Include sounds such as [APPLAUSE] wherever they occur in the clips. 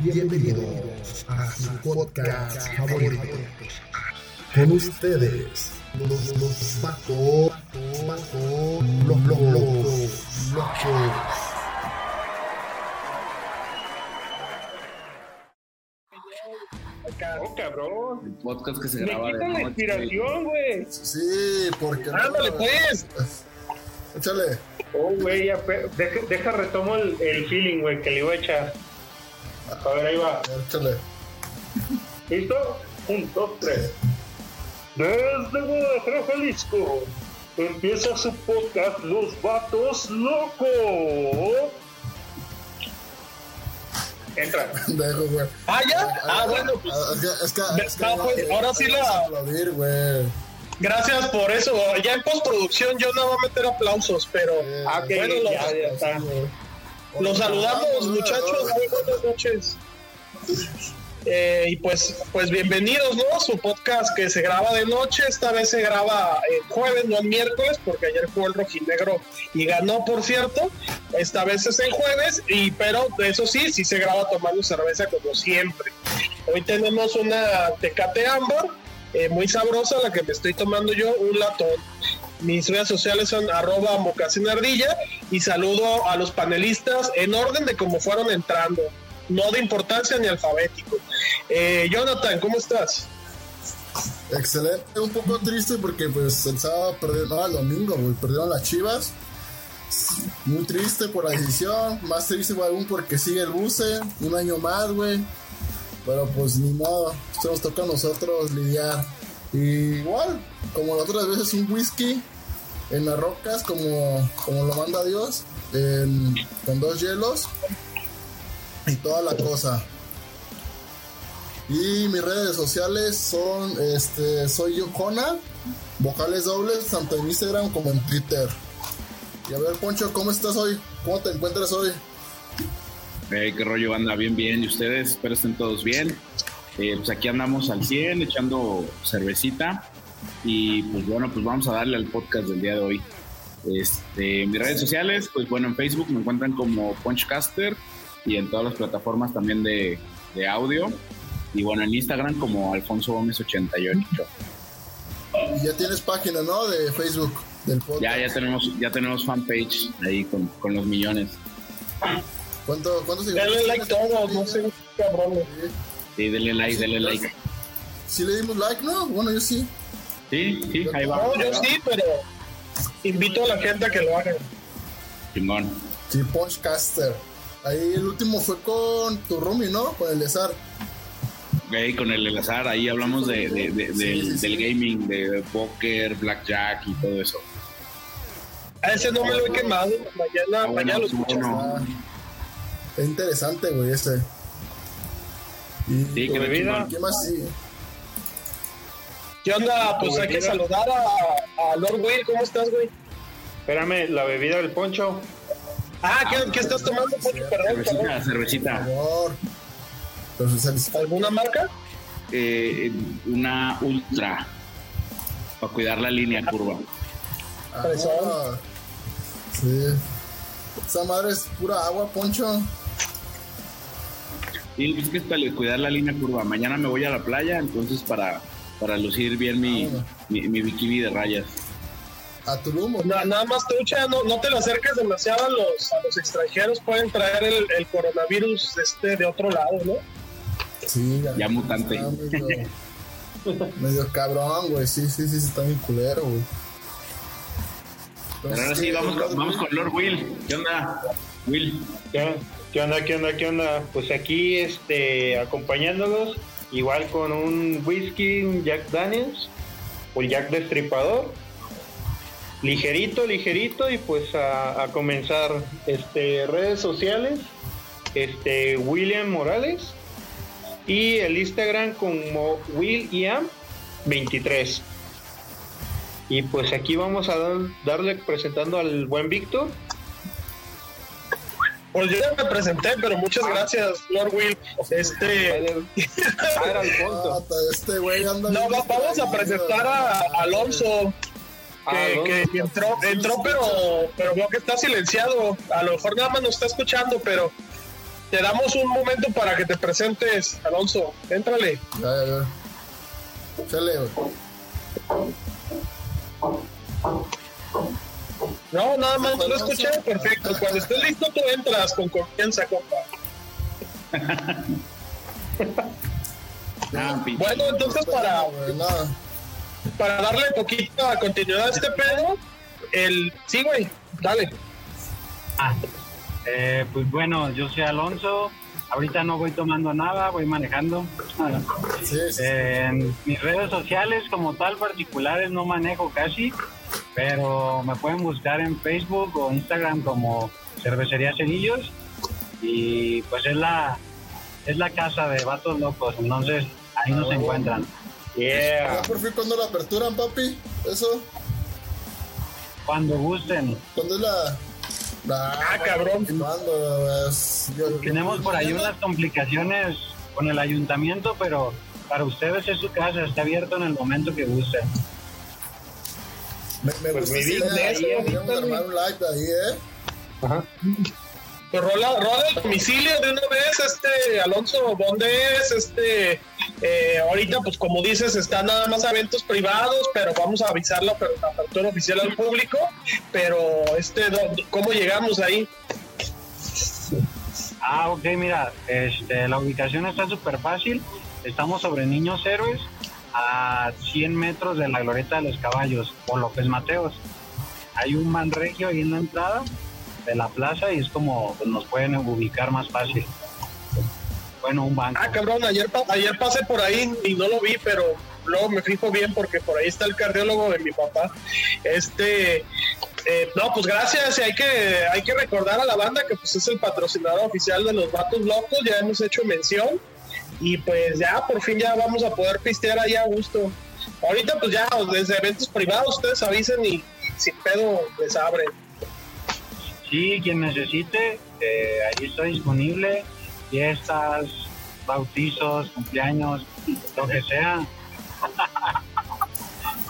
Bienvenidos a su podcast favorito. Con ustedes, los, los vatos, vatos, los locos, locos. Oh, cabrón. El podcast que se Me graba quita de la noche. inspiración, güey. Sí, porque no. Ándale, pues. Échale. Oh, güey, ya, pe- deja, deja retomo el, el feeling, güey, que le iba a echar. A ver, ahí va. Échale. ¿Listo? Un, dos, tres. Desde Guadalajara, Jalisco, empieza su podcast Los Vatos Locos. Entra. Dejo, güey. Ah, ya. Ah, bueno, pues Ah, Es que, es que, es que No, pues, ahora sí la- aplaudir, güey. gracias por eso. Ya en postproducción yo no voy a meter aplausos, pero Eh, Ah, bueno, ya, los, ya está. Los saludamos, muchachos. Muy buenas noches. Eh, y pues, pues bienvenidos, ¿no? Su podcast que se graba de noche, esta vez se graba el jueves, no el miércoles, porque ayer jugó el rojinegro y ganó, por cierto. Esta vez es el jueves, y pero eso sí, sí se graba tomando cerveza como siempre. Hoy tenemos una Tecate Ámbar, eh, muy sabrosa, la que me estoy tomando yo, un latón. Mis redes sociales son arroba mocasín ardilla y saludo a los panelistas en orden de cómo fueron entrando, no de importancia ni alfabético. Eh, Jonathan, ¿cómo estás? Excelente, un poco triste porque pues el sábado perdieron, no, el domingo, güey, perdieron las chivas. Muy triste por la decisión, más triste aún porque sigue el buce, un año más, güey. Pero pues ni modo, esto nos toca a nosotros lidiar. Igual, como las otras veces, un whisky en las rocas, como, como lo manda Dios, con dos hielos y toda la cosa. Y mis redes sociales son, este, soy yo, Jona, vocales dobles, tanto en Instagram como en Twitter. Y a ver, Poncho, ¿cómo estás hoy? ¿Cómo te encuentras hoy? Eh, qué rollo anda bien, bien. ¿Y ustedes? Espero estén todos bien. Eh, pues aquí andamos al 100 echando cervecita. Y pues bueno, pues vamos a darle al podcast del día de hoy. Este, mis redes sociales, pues bueno, en Facebook me encuentran como Punchcaster y en todas las plataformas también de, de audio. Y bueno, en Instagram como Alfonso Gómez 88. Y ya tienes página, ¿no? De Facebook, del podcast. Ya, ya tenemos, ya tenemos fanpage ahí con, con los millones. ¿Cuánto, ¿Cuántos Denle seguidores like todos, no sé, cabrones. Sí, denle like, denle like. ¿Sí le dimos like, no? Bueno, yo sí. Sí, sí, ahí va. No, yo sí, pero invito a la gente a que lo haga. Chingón. Sí, Punchcaster. Ahí el último fue con tu roomie, ¿no? Con el Ezar. Ok, con el Elazar, ahí hablamos de, de- de- Sí, del, sí, del gaming, de póker, blackjack y todo eso. A ese no me lo he quemado. Mañana, Ah, bueno, mañana lo bueno. Ah, es interesante, güey, ese. Y Sí, que ¿Tu le bebida? ¿Qué más sigue? ¿Qué onda? Pues hay que saludar a, a Lord Will. ¿Cómo estás, güey? Espérame, la bebida del poncho. Ah, ¿qué, qué estás tomando? Poncho? Perdón, perdón. Cervecita, Por cervecita. favor. Entonces, ¿Alguna marca? Eh, una ultra. Para cuidar la línea curva. Ah, sí. Esa madre es pura agua, Poncho. Y es que es para cuidar la línea curva. Mañana me voy a la playa, entonces para, para lucir bien mi, Ah, mi, mi bikini de rayas. A Tulum. Na- nada más trucha, no, no te lo acerques demasiado a los, a los extranjeros. Pueden traer el, el coronavirus este de otro lado, ¿no? Sí, Ya mutante. está medio, [LAUGHS] medio cabrón, güey. Sí, sí, sí, está bien culero, güey. Pero ahora Entonces, sí, vamos, con- vamos con Lord Will. ¿Qué onda? Will. ¿Qué, qué onda, qué onda, qué onda? Pues aquí, este, acompañándolos, igual con un whisky, Jack Daniels, o Jack Destripador. Ligerito, ligerito, y pues a, comenzar, este, redes sociales, este, William Morales, y el Instagram como William23. Y pues aquí vamos a dar- darle presentando al buen Víctor. Pues yo ya me presenté, pero muchas gracias, Lord Will. Este, Ah. Ah, ta- este güey anda no, vamos a presentar a, a Alonso, que, Alonso. que entró, entró pero, pero veo que está silenciado. A lo mejor nada más nos está escuchando, pero te damos un momento para que te presentes, Alonso. Éntrale. Ya, ya, ya. Chale, güey. No, nada más, lo escuché perfecto. Cuando estés listo, tú entras con confianza, compa. Ah. Bueno, entonces para, para darle poquita continuidad a este pedo, el. Sí, güey, dale. Ah, eh, pues bueno, yo soy Alonso. Ahorita no voy tomando nada, voy manejando. Sí, sí. eh, en mis redes sociales como tal particulares no manejo casi, pero me pueden buscar en Facebook o Instagram como Cervecería Cerillos y pues es la es la casa de vatos locos, entonces ahí nos Ah, encuentran. Yeah. Por fin cuando la aperturan, papi. Eso. Cuando gusten. ¿Cuándo es la.? la Ah, cabrón. ¿Cuándo? Es- yo- Tenemos por ahí unas complicaciones con el ayuntamiento, pero para ustedes es su casa, está abierto en el momento que gusten. Me, me Pues gusta mi vida idea, ahí, ahorita, armar un live ahí, ¿eh? Ajá. Pues rola, rola el domicilio de una vez, este Alonso, ¿dónde es? Este, eh, ahorita, pues como dices, están nada más eventos privados, pero vamos a avisar la, aper- la apertura oficial al público. Pero, este, ¿cómo llegamos ahí? Ah, ok, mira, este, la ubicación está súper fácil. Estamos sobre Niños Héroes, a 100 metros de la Glorieta de los Caballos, o López Mateos. Hay un manregio ahí en la entrada de la plaza y es como nos pueden ubicar más fácil. Bueno, un banco. Ah, cabrón, ayer, ayer pasé por ahí y no lo vi, pero luego me fijo bien porque por ahí está el cardiólogo de mi papá. Este, eh, no, pues gracias. Y hay que, hay que recordar a la banda que pues es el patrocinador oficial de los Vatos Locos. Ya hemos hecho mención. Y pues ya, por fin ya vamos a poder pistear ahí a gusto. Ahorita pues ya, desde eventos privados, ustedes avisen y, y sin pedo les abren. Sí, quien necesite, eh, ahí está disponible. Fiestas, bautizos, cumpleaños, lo que sea. [LAUGHS]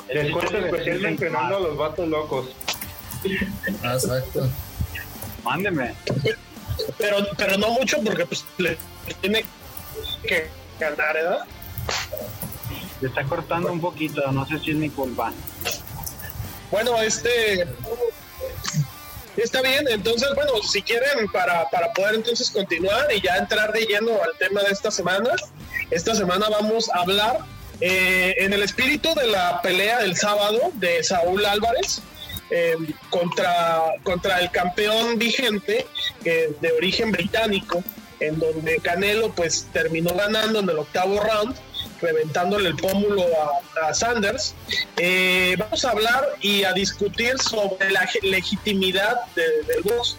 Descuento especial mencionando a los vatos locos. Ah, exacto. Mándeme. Pero, pero no mucho porque pues le tiene que ganar, ¿verdad? Se está cortando un poquito, no sé si es mi culpa. Bueno, este está bien, entonces, bueno, si quieren, para, para poder entonces continuar y ya entrar de lleno al tema de esta semana, esta semana vamos a hablar eh, en el espíritu de la pelea del sábado de Saúl Álvarez eh, contra, contra el campeón vigente eh, de origen británico, en donde Canelo pues terminó ganando en el octavo round reventándole el pómulo a, a Sanders. Eh, vamos a hablar y a discutir sobre la legitimidad de- del box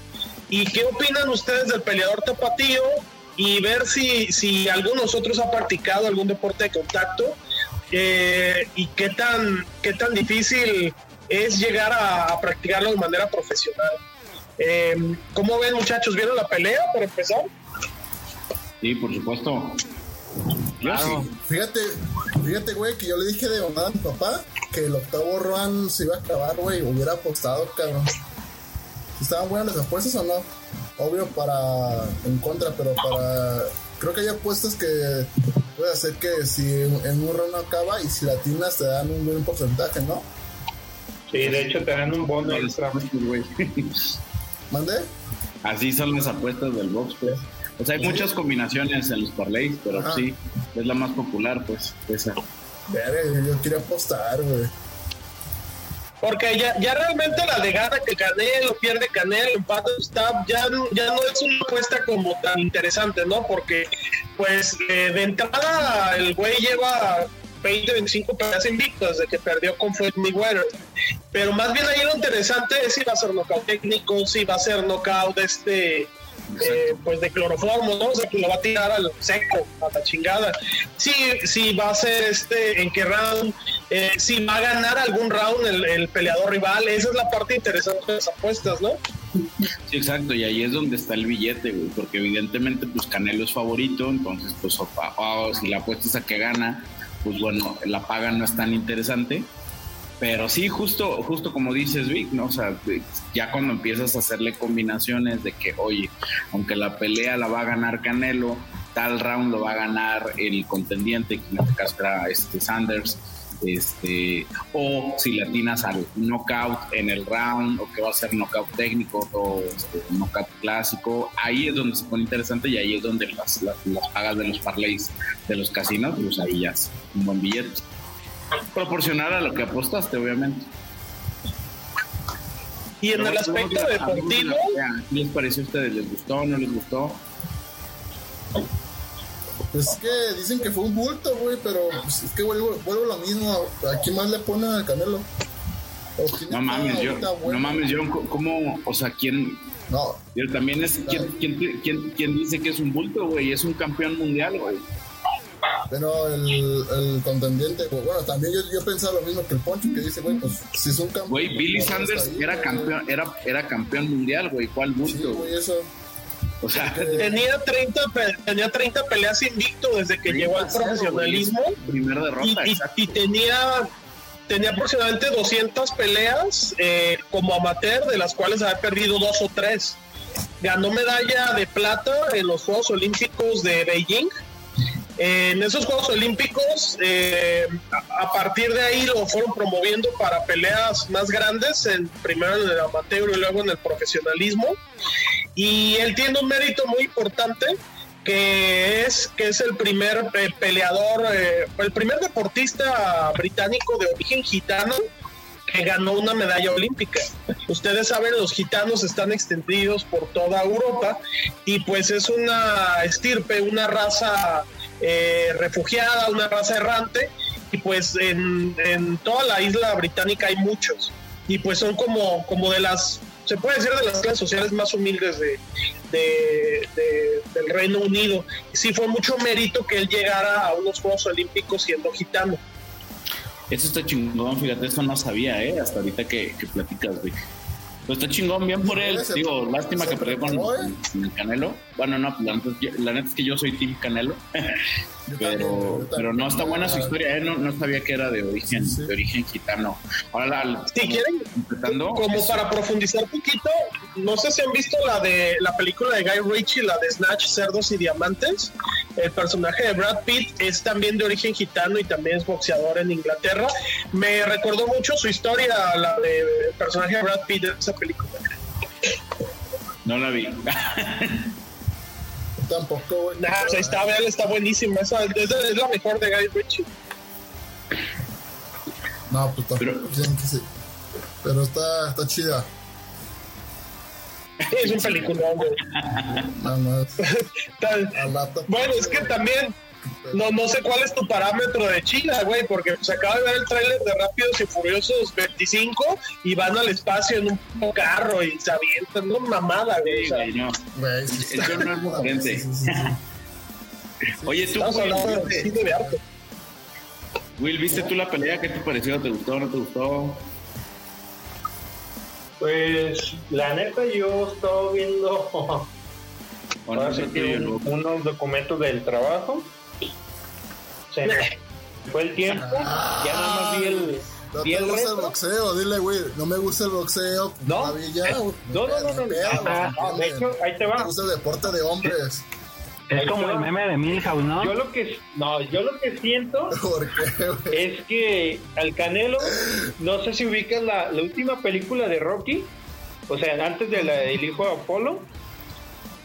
y qué opinan ustedes del peleador tapatío y ver si, si alguno de nosotros ha practicado algún deporte de contacto eh, y qué tan, qué tan difícil es llegar a, a practicarlo de manera profesional. Eh, ¿Cómo ven muchachos? ¿Vieron la pelea para empezar? Sí, por supuesto. Claro. Fíjate, fíjate, güey, que yo le dije de mamá a mi papá que el octavo round se iba a acabar, güey. Hubiera apostado, cabrón. ¿Estaban buenas las apuestas o no? Obvio para en contra, pero para. Creo que hay apuestas que puede hacer que si en, un round no acaba y si latinas te dan un buen porcentaje, ¿no? Sí, de hecho te dan un bono extra. güey. [LAUGHS] ¿Mandé? Así son las apuestas del box, pues. O sea, hay muchas combinaciones en los parlays, pero Ajá. sí, es la más popular, pues, esa. Verga, yo quería apostar, güey. Porque ya, ya realmente la de gana que Canelo, pierde Canelo, empate está, ya, no- ya no es una apuesta como tan interesante, ¿no? Porque, pues, eh, de entrada, el güey lleva 20, 25 peleas invictas de que perdió con Floyd Mayweather. Pero más bien ahí lo interesante es si va a ser knockout técnico, si va a ser knockout este, eh, pues de cloroformo, ¿no? O sea, que lo va a tirar al seco, a la chingada. Sí, sí va a ser este, en qué round, eh, si va a ganar algún round el, el peleador rival, esa es la parte interesante de las apuestas, ¿no? Sí, exacto, y ahí es donde está el billete, güey, porque evidentemente, pues Canelo es favorito, entonces, pues, o- o si la apuestas a que gana, pues bueno, la paga no es tan interesante, Pero sí, justo, justo como dices, Vic, ¿no? O sea, ya cuando empiezas a hacerle combinaciones de que, oye, aunque la pelea la va a ganar Canelo, tal round lo va a ganar el contendiente, que en este caso era este Sanders, este, o si le atinas al knockout en el round, o que va a ser knockout técnico, o este, knockout clásico, ahí es donde se pone interesante y ahí es donde las, las, pagas de los parlays de los casinos, pues ahí ya es un buen billete. Proporcional a lo que apostaste, obviamente. Y en el aspecto deportivo. ¿Qué les pareció a ustedes? ¿Les gustó o no les gustó? Pues es que dicen que fue un bulto, güey, pero pues, es que vuelvo, vuelvo lo mismo. ¿A quién más le ponen al Canelo? No mames, yo, no mames, yo, ¿cómo, o sea, quién? No. Pero también es, ¿quién, quién, quién, quién dice que es un bulto, güey? Es un campeón mundial, güey. Pero el, el contendiente, pues, bueno, también yo, yo pensaba lo mismo que el Poncho, que dice, güey, pues si es un campeón. Güey, Billy Sanders era campeón, era, era campeón mundial, güey, ¿cuál bulto? Sí, güey, eso. O sea, [LAUGHS] tenía 30, tenía 30 peleas invicto desde que llegó al profesionalismo. Primer derrota, y, y, tenía tenía aproximadamente 200 peleas eh, como amateur, de las cuales había perdido dos o tres. Ganó medalla de plata en los Juegos Olímpicos de Beijing. En esos Juegos Olímpicos, eh, a, partir de ahí lo fueron promoviendo para peleas más grandes, en, primero en el amateur y luego en el profesionalismo. Y él tiene un mérito muy importante, que es que es el primer eh, peleador, eh, el primer deportista británico de origen gitano que ganó una medalla olímpica. Ustedes saben, los gitanos están extendidos por toda Europa y pues es una estirpe, una raza eh, refugiada, una raza errante y pues en, en toda la isla británica hay muchos y pues son como, como de las se puede decir de las clases sociales más humildes de, del Reino Unido. Sí fue mucho mérito que él llegara a unos Juegos Olímpicos siendo gitano. Eso está chingón, fíjate, eso no sabía, ¿eh? Hasta ahorita que, que platicas, güey. Pues está chingón, bien por él. Digo, lástima que perdió con, el Canelo. Bueno, no, la neta, es que yo soy Team Canelo. [LAUGHS] pero, pero no está buena su historia, ¿eh? no, no sabía que era de origen, de origen gitano. Ahora la, si quieren, como para profundizar un poquito, no sé si han visto la de la película de Guy Ritchie, la de Snatch, Cerdos y Diamantes. El personaje de Brad Pitt es también de origen gitano y también es boxeador en Inglaterra. Me recordó mucho su historia, la del personaje de Brad Pitt de esa película. No la vi. [LAUGHS] Tampoco, güey. Nah, pues está, está buenísima. Esa es, la mejor de Guy Ritchie. No, pues tampoco. Pero, pero está, está chida. es un peliculón, güey. Nada más. [LAUGHS] bueno, es que también no, no sé cuál es tu parámetro de China, güey, porque se acaba de ver el tráiler de Rápidos y Furiosos 25 y van al espacio en un carro y se avientan, no mamada, güey. Sí, no. Eso no es diferente. [LAUGHS] Oye, tú, Will, ¿viste tú la pelea? ¿Qué te pareció? ¿Te gustó o no te gustó? Pues, la neta, yo estaba viendo [LAUGHS] unos documentos del trabajo se fue el tiempo, ya nada más vi el. No vi el gusta el boxeo, dile, güey, no me gusta el boxeo. No, ya, no, no, no, no, no, de hecho, ahí te va. Me gusta el deporte de hombres. Es como el meme de Milhouse, ¿no? Yo lo que no, yo lo que siento [LAUGHS] es que al Canelo, no sé si ubicas la, la última película de Rocky, o sea, antes de la del hijo de Apolo,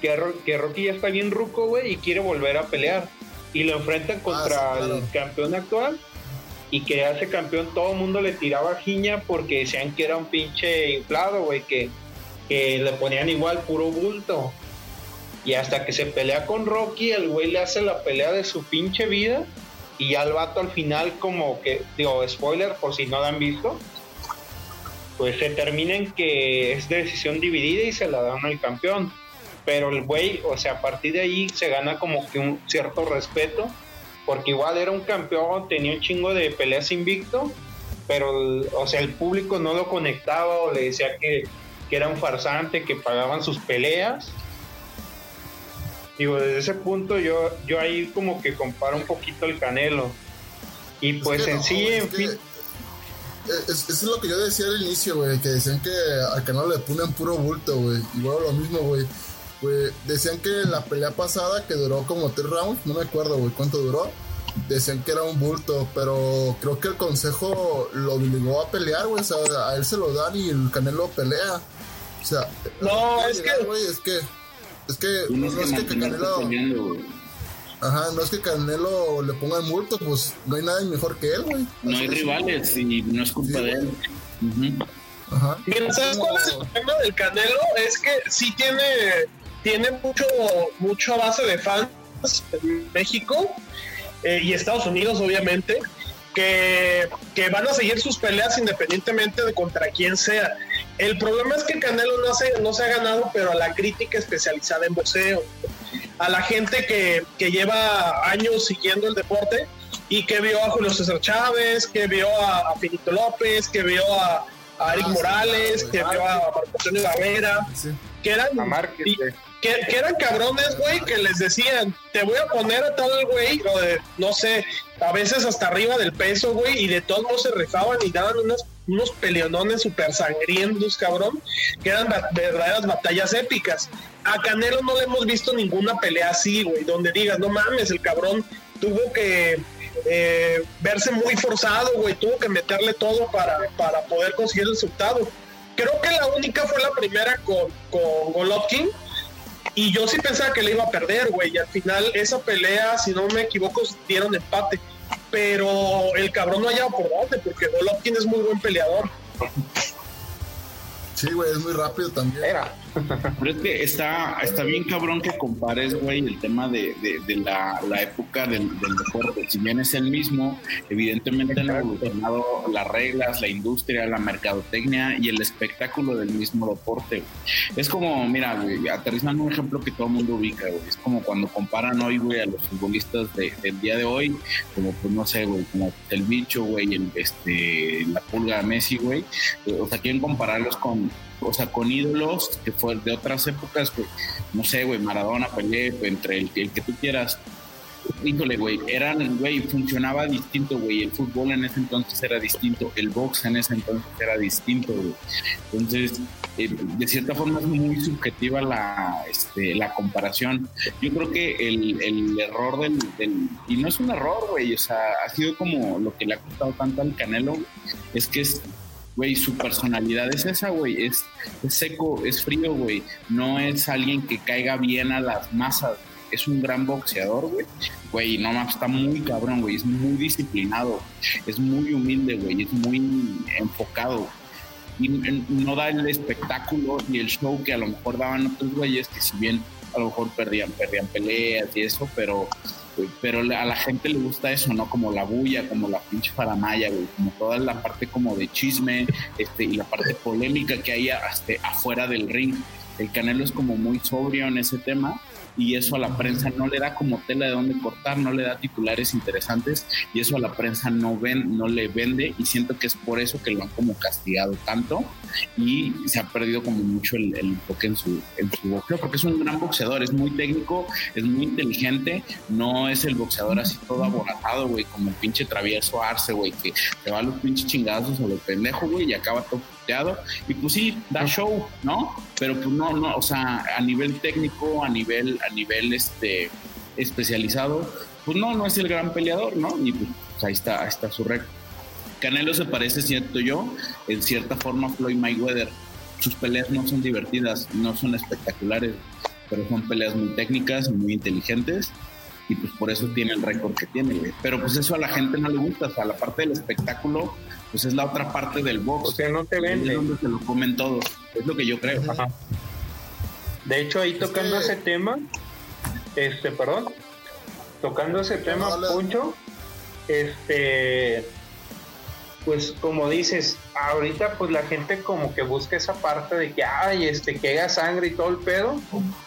que, que Rocky ya está bien ruco, güey, y quiere volver a pelear y lo enfrentan ah, contra el campeón actual y que hace campeón todo el mundo le tiraba jiña porque decían que era un pinche inflado, güey, que, que le ponían igual puro bulto. Y hasta que se pelea con Rocky, el güey le hace la pelea de su pinche vida y ya el vato al final como que, digo, spoiler por si no lo han visto, pues se termina en que es decisión dividida y se la dan al campeón pero el güey, o sea, a partir de ahí se gana como que un cierto respeto, porque igual era un campeón, tenía un chingo de peleas invicto, pero, o sea, el público no lo conectaba o le decía que, que era un farsante, que pagaban sus peleas. Digo, desde ese punto yo, yo ahí como que comparo un poquito el Canelo. Y pues en sí, en fin... es, es lo que yo decía al inicio, güey, que decían que al canal le ponen puro bulto, güey. Igual lo mismo, güey. Güey, decían que la pelea pasada, que duró como tres rounds, no me acuerdo, güey, cuánto duró. Decían que era un bulto, pero creo que el consejo lo obligó a pelear, güey. O sea, a él se lo dan y el Canelo pelea. O sea, No, es que- güey, es que. Es que. No es que Canelo. peleando. Ajá, no es que Canelo le ponga el multo, pues no hay nadie mejor que él, güey. No hay rivales y no es culpa Sí, de él. Ujú. Ajá. Mira, ¿sabes cuál es el problema del Canelo? Es que sí tiene, tiene mucho, mucho base de fans en México eh, y Estados Unidos, obviamente, que, que van a seguir sus peleas independientemente de contra quién sea. El problema es que Canelo no se, no se ha ganado, pero a la crítica especializada en boxeo, a la gente que, que lleva años siguiendo el deporte y que vio a Julio César Chávez, que vio a, a Finito López, que vio a, a Eric Ah, sí, Morales, claro, que vio a Marco Antonio Rivera, Sí. que eran A Márquez, y- güey. Que, eran cabrones, güey, que les decían, te voy a poner a tal güey, o de, no sé, a veces hasta arriba del peso, güey, y de todos modos se rifaban y daban unos, unos peleonones súper sangrientos, cabrón, que eran verdaderas batallas épicas. A Canelo no le hemos visto ninguna pelea así, güey, donde digas, no mames, el cabrón tuvo que eh, verse muy forzado, güey, tuvo que meterle todo para, para poder conseguir el resultado. Creo que la única fue la primera con, con Golovkin, y yo sí pensaba que le iba a perder, güey. Y al final esa pelea, si no me equivoco, dieron empate. Pero el cabrón no hallaba por dónde, porque Golovkin es muy buen peleador. Sí, güey, es muy rápido también. Era. Pero es que está, está bien cabrón que compares, güey, el tema de, de, de la, la época del, del deporte. Si bien es el mismo, evidentemente han evolucionado las reglas, la industria, la mercadotecnia y el espectáculo del mismo deporte. Es como, mira, güey, aterrizando un ejemplo que todo el mundo ubica, güey. Es como cuando comparan hoy, güey, a los futbolistas de- del día de hoy, como, pues, no sé, güey, como el bicho, güey, el, este, la pulga de Messi, güey. O sea, quieren compararlos con, o sea, con ídolos que fue de otras épocas, güey. No sé, güey, Maradona, Pelé, entre el, el que tú quieras. Híjole, güey, eran, güey, funcionaba distinto, güey. El fútbol en ese entonces era distinto, el box en ese entonces era distinto, güey. Entonces, eh, de cierta forma es muy subjetiva la, este, la comparación. Yo creo que el, el error del, del- y no es un error, güey, o sea, ha sido como lo que le ha costado tanto al Canelo, es que es, güey, su personalidad es esa, güey, es, es seco, es frío, güey, no es alguien que caiga bien a las masas, es un gran boxeador, güey, güey, no más, está muy cabrón, güey, es muy disciplinado, es muy humilde, güey, es muy enfocado, y no da el espectáculo ni el show que a lo mejor daban otros güeyes que si bien a lo mejor perdían, perdían peleas y eso, pero pero a la gente le gusta eso, ¿no? Como la bulla, como la pinche faramaya, güey, como toda la parte como de chisme, este, y la parte polémica que hay hasta afuera del ring. El Canelo es como muy sobrio en ese tema y eso a la prensa no le da como tela de dónde cortar, no le da titulares interesantes y eso a la prensa no ven, no le vende y siento que es por eso que lo han como castigado tanto y se ha perdido como mucho el, el enfoque en su, en su boxeo, porque es un gran boxeador, es muy técnico, es muy inteligente, no es el boxeador así todo aborazado, güey, como el pinche travieso Arce, güey, que se va a los pinches chingazos a los pendejos, güey, y acaba todo Y pues sí, da show, ¿no? Pero pues no, no, o sea, a nivel técnico, a nivel, a nivel este especializado, pues no, no es el gran peleador, ¿no? Y pues, ahí está, ahí está su récord. Canelo se parece, siento yo, en cierta forma a Floyd Mayweather. Sus peleas no son divertidas, no son espectaculares, pero son peleas muy técnicas, muy inteligentes y pues por eso tiene el récord que tiene, güey. Pero pues eso a la gente no le gusta, o sea, la parte del espectáculo, pues es la otra parte del box. O sea, no te Es vende. donde se lo comen todos, es lo que yo creo. Ajá. De hecho, ahí tocando que- ese tema, este, perdón, tocando ese tema. Puncho, este, pues como dices, ahorita pues la gente como que busca esa parte de que, ay, este, que haga sangre y todo el pedo,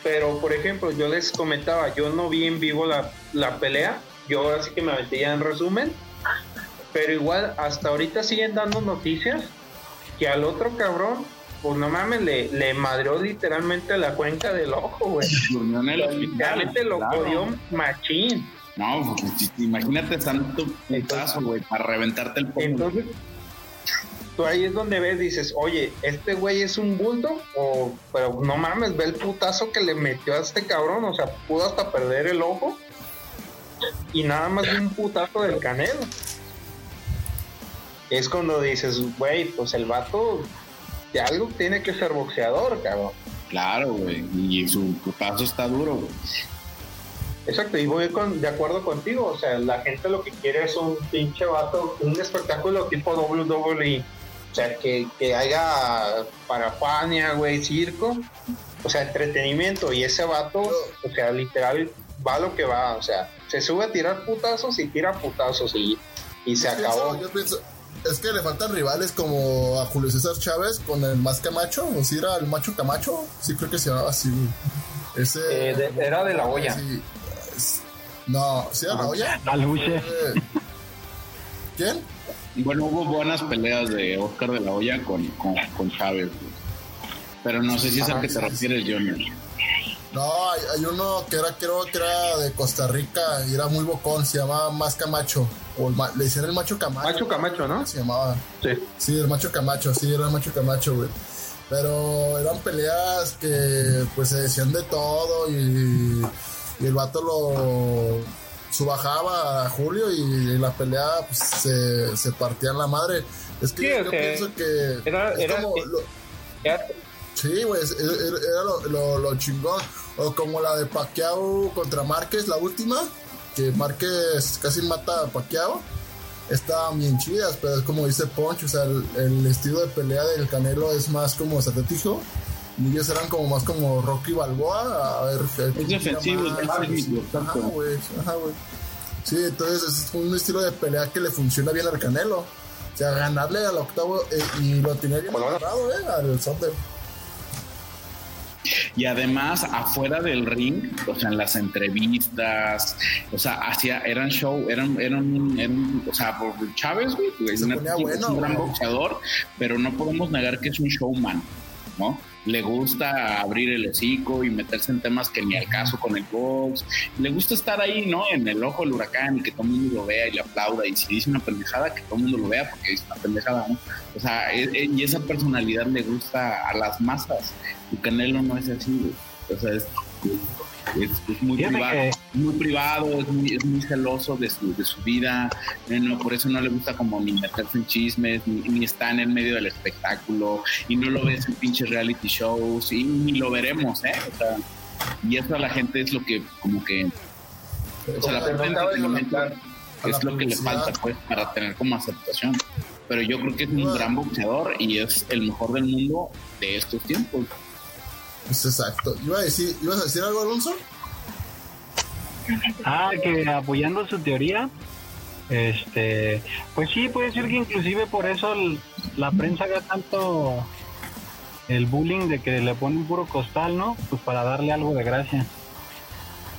pero por ejemplo, yo les comentaba, yo no vi en vivo la, la pelea, yo ahora sí que me aventé ya en resumen, pero igual hasta ahorita siguen dando noticias que al otro cabrón, pues no mames, le, le madreó literalmente la cuenca del ojo, güey. [LAUGHS] Durmió en el hospital, Literalmente lo claro. jodió machín. No, pues, imagínate tanto putazo, güey, para reventarte el pomo. Entonces, tú ahí es donde ves, dices, oye, este güey es un bulto, o, pero no mames, ve el putazo que le metió a este cabrón, o sea, pudo hasta perder el ojo, y nada más de un putazo del canelo. Es cuando dices, güey, pues el vato de algo tiene que ser boxeador, cabrón. Claro, güey. Y su putazo está duro, güey. Exacto, y voy con, de acuerdo contigo. O sea, la gente lo que quiere es un pinche vato, un espectáculo tipo WWE. O sea, que, que haya parafania, güey, circo. O sea, entretenimiento. Y ese vato, o sea, literal, va lo que va. O sea, se sube a tirar putazos y tira putazos y, y se Yo pienso- acabó. yo pienso, es que le faltan rivales como a Julio César Chávez con el más Camacho, o si era el macho Camacho, sí creo que se llamaba así. Ese. Eh, de- era de la olla. sí, es- no, ¿sí era la olla? La luche. Eh, ¿Quién? Bueno, hubo buenas peleas de Oscar de la Hoya con, con, con Chávez. Pero no sé si es al que te refieres, Junior. No, hay, hay uno que era, creo que era de Costa Rica y era muy bocón, se llamaba Más Camacho. O el le decían el macho Camacho. Macho Camacho, ¿no? Se llamaba. Sí. Sí, el macho Camacho, sí, era el macho Camacho, güey. Pero eran peleas que pues se decían de todo y, y el vato lo subajaba a Julio y en la pelea pues, se, se partían la madre. Es que Sí, yo, o yo sea, pienso que era- es era- como lo- Sí, güey, era, era lo, lo- lo chingón. O como la de Pacquiao contra Márquez, la última, que Márquez casi mata a Pacquiao. Estaban bien chidas, pero es como dice Poncho, o sea, el, el estilo de pelea del Canelo es más como estratégico. Y ellos eran como más como Rocky Balboa. A ver, Es defensivo, es más, técnico, Ajá, güey, ajá, güey. Sí, entonces es un estilo de pelea que le funciona bien al Canelo. O sea, ganarle al octavo eh, y lo tenía bien Bueno. agarrado, eh, al Sonder. Y además, afuera del ring, o sea, en las entrevistas, o sea, hacía, eran show, eran, eran, eran o sea, por Chávez, güey, es un gran boxeador, pero no podemos negar que es un showman, ¿no? Le gusta abrir el hocico y meterse en temas que ni al caso con el box. Le gusta estar ahí, ¿no? En el ojo del huracán y que todo el mundo lo vea y le aplauda. Y si dice una pendejada, que todo el mundo lo vea porque dice una pendejada, ¿no? O sea, e- e- y esa personalidad le gusta a las masas. Y Canelo no es así, güey. O sea, es, es, es muy privado, que- muy privado, es muy, es muy celoso de su, de su vida. Eh, no, por eso no le gusta como ni meterse en chismes, ni, ni está en el medio del espectáculo, y no lo ves en pinches reality shows, y ni lo veremos, ¿eh? O sea, y eso a la gente es lo que, como que, o sea, la la es lo que le falta, pues, para tener como aceptación. Pero yo creo que es un gran boxeador y es el mejor del mundo de estos tiempos. Pues exacto. Iba a decir, ¿Ibas a decir algo, Alonso? Ah, que apoyando su teoría, este, pues sí, puede ser que inclusive por eso la prensa haga tanto el bullying de que le ponen puro costal, ¿no? Pues para darle algo de gracia.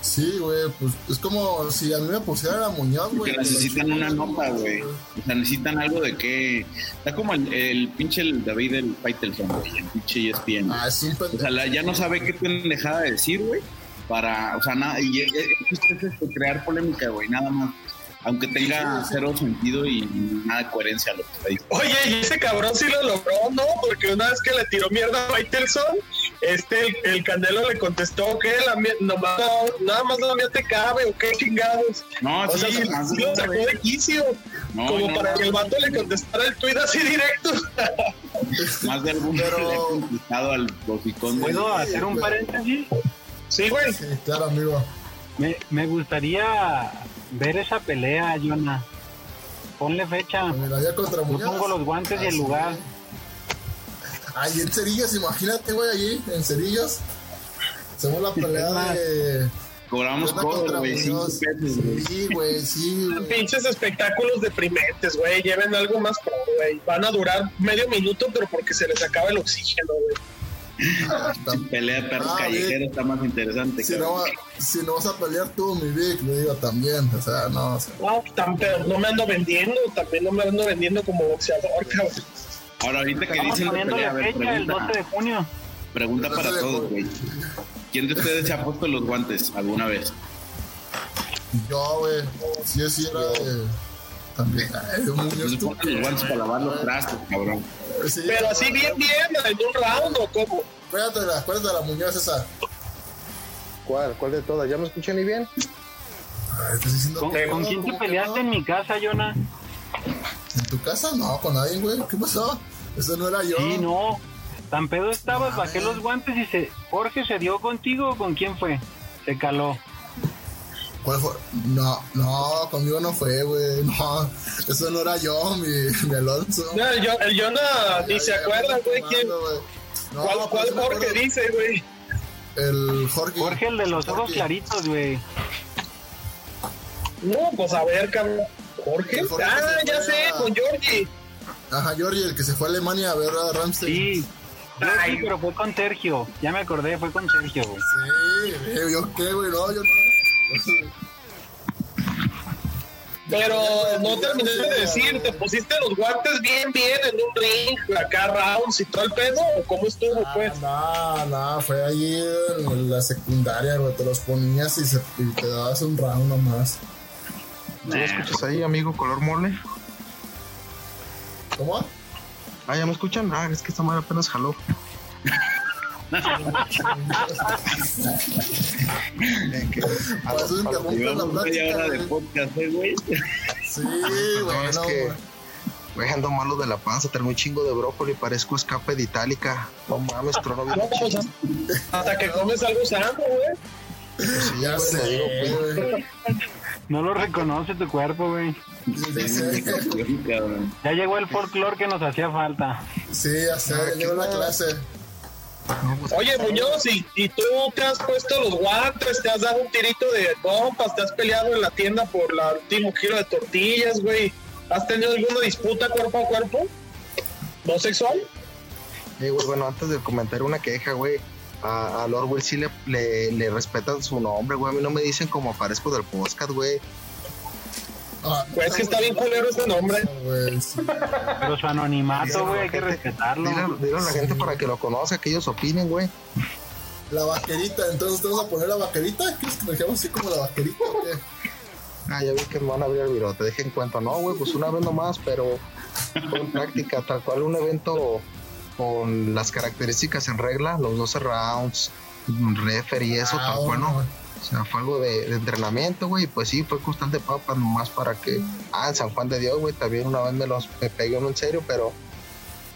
Sí, güey, pues es como si a mí me pusieran a Muñoz, güey. Que necesitan una nota, güey. O sea, necesitan algo de que. Está como el, el pinche el David Faitelson, güey, el pinche ESPN. Ah, es un O sea, pendejo. la- ya no sabe qué pendejada decir, güey. Para, o sea, nada, y es, es- es crear polémica, güey, nada más. Aunque tenga cero sentido y nada de coherencia a lo que está diciendo. Oye, y ese cabrón sí lo logró, ¿no? Porque una vez que le tiró mierda a Faitelson, este, el, el Canelo le contestó que la, nomás, nada más la mía te cabe o qué chingados. No, O sea, sí, sí, más sí de lo sacó de quicio, No, como no, para no. que el vato le contestara el tuit así directo. [LAUGHS] Más de algún Pero- le he contestado al hocicón. de- ¿Puedo hacer un paréntesis? Sí, güey. Sí, claro, amigo. Me, me gustaría ver esa pelea, Jonah. Ponle fecha. Yo pongo los guantes y el Así. lugar. Ay, en Cerillas, imagínate, güey, allí, en Cerillas. Hacemos la pelea de. Cobramos contra güey. Sí, güey, sí, güey. [LAUGHS] Pinches espectáculos deprimentes, güey. Lleven algo más pro, güey. Van a durar medio minuto, pero porque se les acaba el oxígeno, güey. Si pelea de perros Ah, callejeros está más interesante. Si no, si no vas a pelear tú, mi Vic, le digo también. O sea, no, o sea, No, tan, pero no me ando vendiendo, también no me ando vendiendo como boxeador, cabrón. Ahora, ahorita que dicen de pelea, a ver, fecha el 12 pregunta, de junio. pregunta para todos, güey. ¿Quién de ustedes se ha puesto los guantes alguna vez? yo, güey, sí, sí era. También. Ay, Muñoz, Se tú ponen los guantes para lavar los trastos, cabrón. Sí, Pero así bien, bien, en un round o cómo. Cuérdate de la, cuérdate de la Muñoz esa. ¿Cuál? ¿Cuál de todas? ¿Ya me escuché ni bien? Ay, diciendo ¿Con, que con no, quién te ¿cómo que peleaste no? en mi casa, Jonah? ¿En tu casa? No, con nadie, güey. ¿Qué pasó? Eso no era yo. Sí, no. Tan pedo estabas, bajé los guantes y se... Jorge se dio contigo o con quién fue? Se caló. ¿Cuál fue? No, no, conmigo no fue, güey. [LAUGHS] No, eso no era yo, mi, mi Alonso. No, el, Yo- el Jonah ni se acuerda, güey. No, ¿Cuál, pues cuál Jorge acuerdo. dice, güey? El Jorge. Jorge, el de los ojos Jorge. claritos, güey. No, pues a ver, cabrón. ¿Jorge? Jorge Ah, ya sé, a- con Georgie. Ajá, Jorge, el que se fue a Alemania a ver a Ramsey. Sí. Ay. sí, pero fue con Sergio. Ya me acordé, fue con Sergio, güey. Sí, eh, ¿yo qué, güey? No, yo no. [LAUGHS] Pero no terminé de decir, ¿te pusiste los guantes bien, bien en un ring, acá rounds y todo el pedo? ¿O cómo estuvo, pues? Ah, no, no, fue allí en la secundaria, güey. Te los ponías y, se, y te dabas un round nomás. ¿Sí me escuchas ahí, amigo color mole? ¿Cómo? Ah, ¿ya me escuchan? Ah, es que esta madre apenas jaló. [LAUGHS] No, interrumpe la plática, hora de güey. podcast, ¿eh, güey? Sí, Perdón, es bueno, que- güey. Güey, ando malo de la panza, traigo un chingo de brócoli, parezco escape de itálica. No mames, trono bien No, pues, chido. hasta que comes algo sano, güey. Pues sí, Ya güey, sé, digo, pues, güey. No lo reconoce tu cuerpo, güey. Ya llegó el folclore que nos hacía falta. Sí, ya sé, llegó la clase. Oye, Muñoz, ¿y, y tú te has puesto los guantes, te has dado un tirito de compas, te has peleado en la tienda por el último kilo de tortillas, güey. ¿Has tenido alguna disputa cuerpo a cuerpo? ¿No sexual? eh, bueno, antes de comentar una queja, güey, a, a Lord Will sí le respetan su nombre, güey. A mí no me dicen como aparezco del podcast, güey. Ah, Pues es que está bien culero ese nombre. güey, sí. Pero su anonimato, güey, hay que respetarlo. Dile, a la gente para que lo conozca, que ellos opinen, güey. La vaquerita, entonces te vas a poner la vaquerita. ¿Quieres que me dejemos así como la vaquerita o qué? Ah, ya vi que me van a abrir el virote. Dejen cuento. No, güey, pues una vez nomás, pero en práctica, tal cual un evento con las características en regla, los 12 rounds, referee y eso, Ah, tal cual, ¿no? güey. O sea, fue algo de, de entrenamiento, güey, y pues sí, fue constante papa nomás para que... Ah, en San Juan de Dios, güey, también una vez me los me pegué uno en serio, pero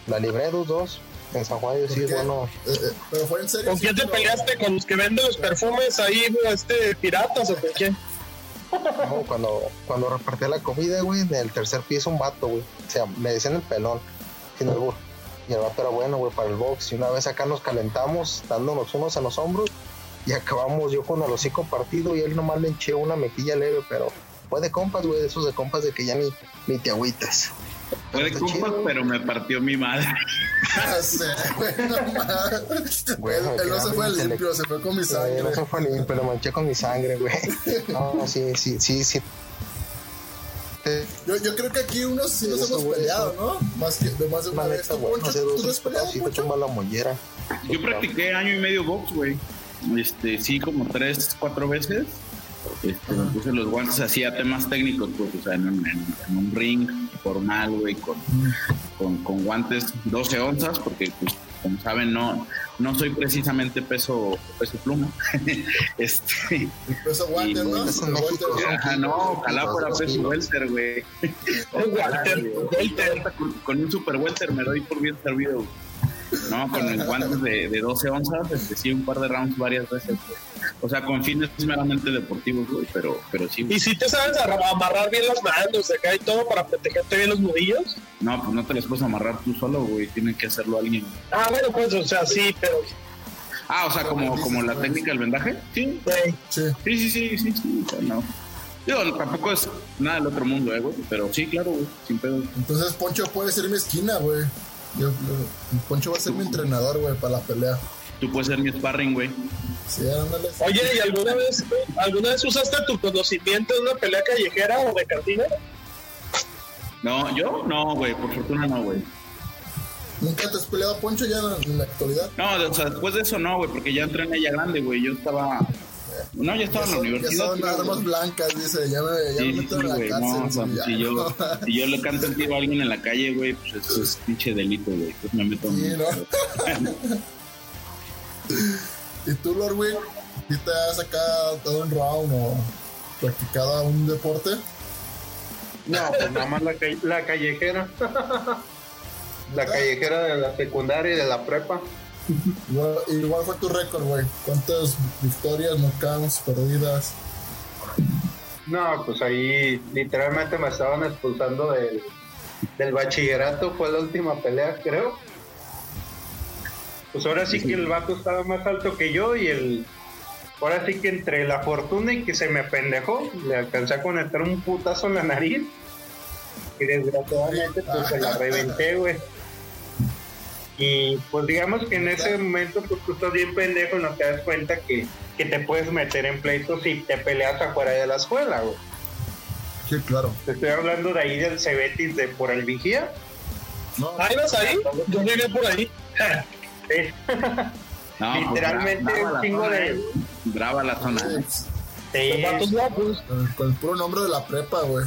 la libré dos, dos. En San Juan de Dios sí, ¿Por qué? bueno, Eh, eh, pero fue en serio. ¿Con sí, quién te pero- peleaste? ¿Con los que venden los perfumes ahí, güey, este, piratas o con quién? No, cuando, cuando repartía la comida, güey, en el tercer piso un vato, güey. O sea, le decían el pelón, sin albur. Y el vato era bueno, güey, para el box. Y una vez acá nos calentamos, dándonos unos en los hombros. Y acabamos yo con el hocico partido y él nomás le enché una mejilla leve, pero fue de compas, güey, de esos de compas de que ya ni, ni te agüitas. Fue de compas, chido, pero me partió mi madre. Sé. Bueno, Él él no se fue limpio, se fue con mi sangre. no se fue limpio, lo manché con mi sangre, güey. No, sí, sí, sí, sí. Yo, yo creo que aquí unos sí nos hemos peleado. ¿no? Más que de más de una vez. ¿Tú, Poncho? ¿Tú has peleado, sí te Poncho? tumba la mollera. Yo practiqué año y medio box, güey. Este, sí, como tres, cuatro veces. Este, me puse los guantes así a temas técnicos, pues, o sea, en, un- en- en un ring formal, güey, con, con, con guantes 12 onzas, porque, pues, como saben, no, no soy precisamente peso, peso pluma. [LAUGHS] este, peso Y, ¿no? güey, eso en El México guante, son ajá, no, ojalá fuera peso welter, güey. [LAUGHS] Con, con un super welter me doy por bien servido. güey. No, con el guantes de, de 12 onzas, este, sí, un par de rounds varias veces. güey. O sea, con fines meramente deportivos, güey, pero, pero sí. güey. ¿Y si te sabes arra- amarrar bien las manos acá y todo para protegerte bien los nudillos? No, pues no te las puedes amarrar tú solo, güey. Tiene que hacerlo alguien. Ah, bueno, pues, o sea, sí, pero... Ah, o sea, como, como la técnica del vendaje. Sí, Sí. sí, sí, sí, sí, no. Digo, tampoco es nada del otro mundo, eh, güey. Pero sí, claro, güey, sin pedo. Entonces Poncho puede ser mi esquina, güey. Yo, yo- Poncho va a ser mi entrenador, güey, para la pelea. Tú puedes ser mi sparring, güey. Sí, ándale. Oye, ¿y alguna vez, alguna vez usaste tu conocimiento en una pelea callejera o de cantina? No, yo no, güey, por fortuna no, güey. ¿Nunca te has peleado, Poncho, ya en, en la actualidad? No, o sea, después de eso no, güey, porque ya entrené ya grande, güey. Yo estaba No, ya estaba en la universidad. son armas blancas, dice. Ya me, ya Sí, me sí, meto sí, en la güey, cárcel. no, o sea, sí, ya. si, yo, si yo le canto el tiro a alguien en la calle, güey, pues eso es pinche delito, güey. Pues me meto Sí, en... ¿no? [LAUGHS] ¿Y tú, Lorwin? ¿Y te has sacado todo un round o practicado un deporte? No, pues nada más la callejera. [LAUGHS] la callejera de la secundaria y de la prepa. Igual, fue tu récord, güey. ¿Cuántas victorias, knockouts, perdidas? No, pues ahí literalmente me estaban expulsando del, del bachillerato. Fue la última pelea, creo. Pues ahora sí que el vato estaba más alto que yo y el. Ahora sí que entre la fortuna y que se me pendejó, le alcancé a conectar un putazo en la nariz. Y desgraciadamente pues se la reventé, güey. Y pues digamos que en ese momento pues tú estás bien pendejo y no te das cuenta que, que te puedes meter en pleitos si te peleas afuera de la escuela, güey. Sí, claro. Te estoy hablando de ahí del Cebetis de por el vigía. No, ¿Ahí vas ahí? Yo llegué por ahí. [LAUGHS] Eh, No, pues, Literalmente brava un chingo de- eh. Brava la zona. eh. sí, Los vatos guapos. con, con el puro nombre de la prepa, güey.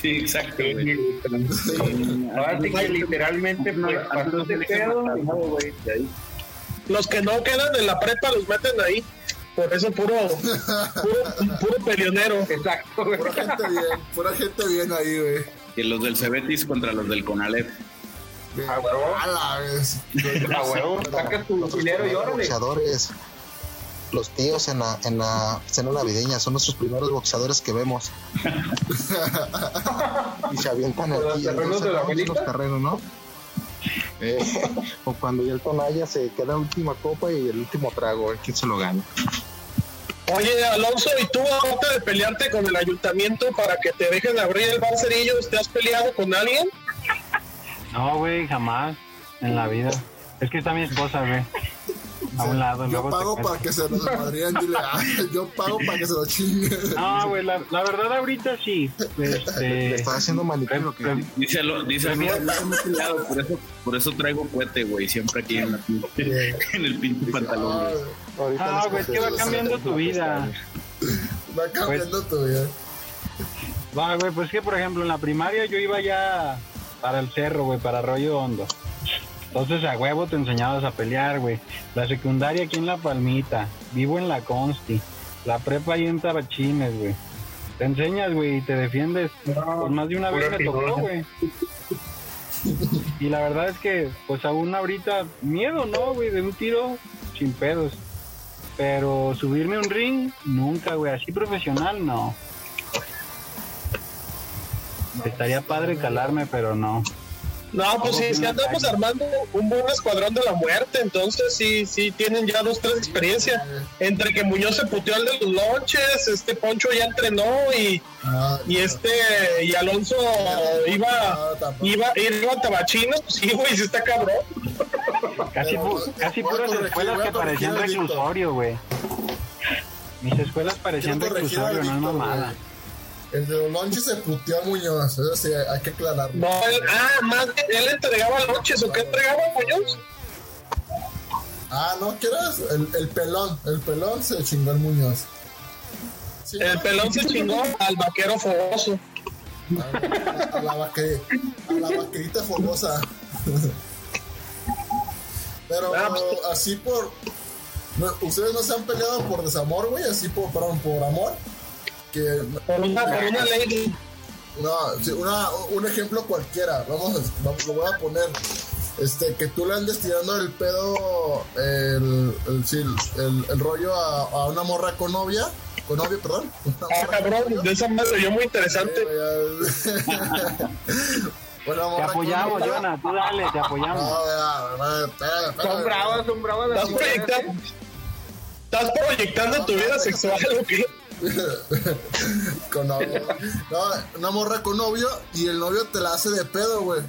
Sí. Exacto, sí, güey. literalmente. Ahora sí que literalmente pues pasó de pedo. y no, güey. De ahí. Los que no quedan en la prepa los meten ahí. Por eso puro, puro, puro peleonero. Exacto, güey. Pura gente bien, pura gente bien ahí, güey. Que los del Cebetis contra los del Conalep. A huevo. A la vez. A huevo, sacas tu dinero y órale. Los tíos en la, en la cena navideña son nuestros primeros boxeadores que vemos. [LAUGHS] y se avientan ¿Los aquí terrenos de la los terrenos, ¿no? Eh, [LAUGHS] o cuando ya el Tonaya se queda la última copa y el último trago, a ver quién se lo gana. Oye, Alonso, ¿y tú aparte de pelearte con el ayuntamiento para que te dejen abrir el bar Cerillos, te has peleado con alguien? No, güey, jamás en la vida. Es que está mi esposa, güey. A un lado, Yo luego pago para que se los madrían, dile, [LAUGHS] yo pago para que se lo chinguen. No, güey, la, la verdad ahorita sí. Le Este, estás haciendo manicure o qué? pre- Dice, lo, dice Mira. "No, no me he peleado, por eso, por eso traigo cohete, güey, siempre aquí en, la, en el pinche pantalón, güey. Ah, güey, es que va cambiando tu vida. Va cambiando tu vida. Va, güey, pues que por ejemplo en la primaria yo iba ya para el cerro, güey, para Arroyo Hondo. Entonces a huevo te enseñabas a pelear, güey. La secundaria aquí en La Palmita. Vivo en la Consti. La prepa ahí en Tabachines, güey. Te enseñas, güey, y te defiendes. Pues más de una vez me tocó, güey. Y la verdad es que, pues aún ahorita, miedo, ¿no, güey? De un tiro sin pedos. Pero subirme a un ring, nunca, güey. Así profesional, no. Estaría padre calarme, pero no. No, pues sí, sí andamos armando un buen escuadrón de la muerte, entonces sí, sí tienen ya dos, tres experiencias. Entre que Muñoz se puteó al de los lonches, este Poncho ya entrenó y, Ah, y este y Alonso iba ah, iba iba a Tabachinos, [LAUGHS] pues sí, güey, sí está cabrón. Casi, pu- casi Voy a puras corregir, escuelas que corregir parecían reclusorio, güey. Mis escuelas parecían reclusorio, no es mamada. El de los lonches se puteó a Muñoz, eso sí, hay que aclararlo. No, él- ah, más bien, él entregaba lonches, ¿o qué entregaba Muñoz? Ah, no, ¿qué eras? El, el pelón, el pelón se chingó el Muñoz. Sí, El ¿no? pelón se chingó al vaquero fogoso. A, a la vaque- a la vaquerita fogosa. Pero Ah, pues, así por. ¿Ustedes no se han peleado por desamor, güey? Así por, perdón, por amor. Que. No, sí, una, un ejemplo cualquiera. Vamos, a- vamos, lo voy a poner. Este, que tú le andes tirando el pedo, el, el, sí, el, el rollo a, a una morra con novia. Con novia, perdón. Ah, cabrón, novio. de esa madre oyó muy interesante. [LAUGHS] Una Te apoyamos, novio. Jonah, tú dale, te apoyamos. No, espérame, espérame. Son bravas, son bravas las ¿Estás proyectando, ¿Estás proyectando tu vida sexual o qué? [LAUGHS] con novio. No, una morra con novio y el novio te la hace de pedo, güey.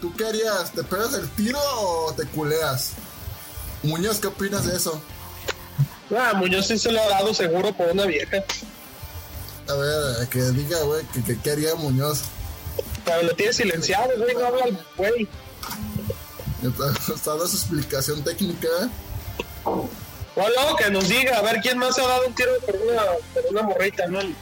¿Tú qué harías? ¿Te pegas el tiro o te culeas? Muñoz, ¿qué opinas de eso? Ah, Muñoz sí se lo ha dado seguro por una vieja. A ver, que diga, güey, que, que qué haría Muñoz. Pero lo tiene silenciado, güey, no habla el güey. Está, [LAUGHS] está dando su explicación técnica, ¿eh? O que nos diga, a ver quién más ha dado un tiro por una, por una morrita. En el,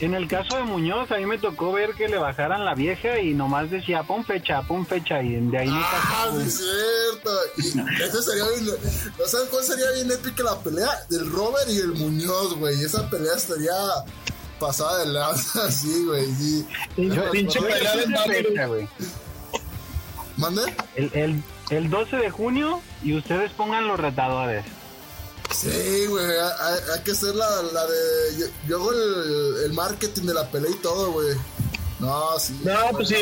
en el caso de Muñoz, a mí me tocó ver que le bajaran la vieja y nomás decía, pon fecha, pon fecha, y de ahí no Ah, pasó. sí, es cierto. Y ese sería bien. ¿No sabes cuál sería bien épica la pelea? Del Robert y el Muñoz, güey. Esa pelea estaría pasada de lanza, así, güey. Sí. Pinche- pelea de güey. ¿Mande? El, el, el 12 de junio y ustedes pongan los retadores. Sí, güey. Hay, que hacer la, la de. Yo, yo hago el, el marketing de la pelea y todo, güey. No, sí. No, pues sí,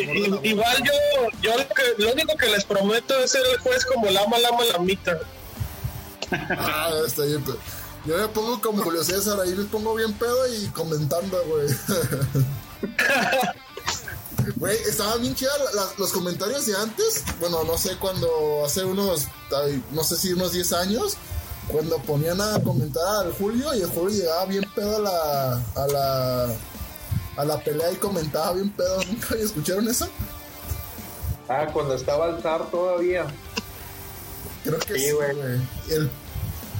igual yo, yo lo, que, lo único que les prometo es ser el juez como lama, lama, lamita. Ah, está bien. pero Yo me pongo como Julio César, ahí me pongo bien pedo y comentando, güey. [LAUGHS] Güey, estaban bien chidas los comentarios de antes. Bueno, no sé cuando, hace unos, no sé si unos 10 años, cuando ponían a comentar al Julio y el Julio llegaba bien pedo a la, a la, a la pelea y comentaba bien pedo. ¿Nunca escucharon eso? Ah, cuando estaba al zar todavía. Creo que Sí, sí, güey. güey. El,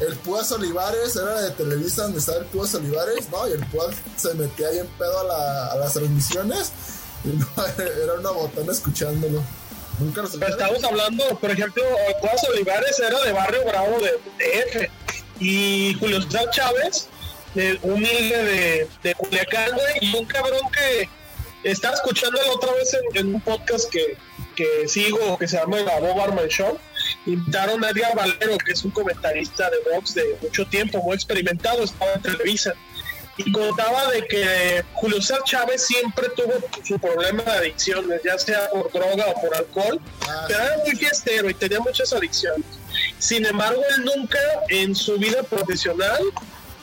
el Púas Olivares era de Televisa donde estaba el Púas Olivares, ¿no? Y el Púas se metía bien pedo a, la- a las transmisiones y [LAUGHS] no, era una botana escuchándolo. Nunca estamos hablando, por ejemplo, Juan Olivares era de Barrio Bravo de DF y Julio César Chávez, de humilde de, de Culiacán, güey, y un cabrón que estaba escuchándolo otra vez en, en un podcast que, que sigo, que se llama La Bob Arman Show, invitaron a Edgar Valero, que es un comentarista de box de mucho tiempo, muy experimentado, estaba en Televisa, y contaba de que Julio César Chávez siempre tuvo su problema de adicciones, ya sea por droga o por alcohol, Ah, pero era muy fiestero y tenía muchas adicciones. Sin embargo, él nunca en su vida profesional,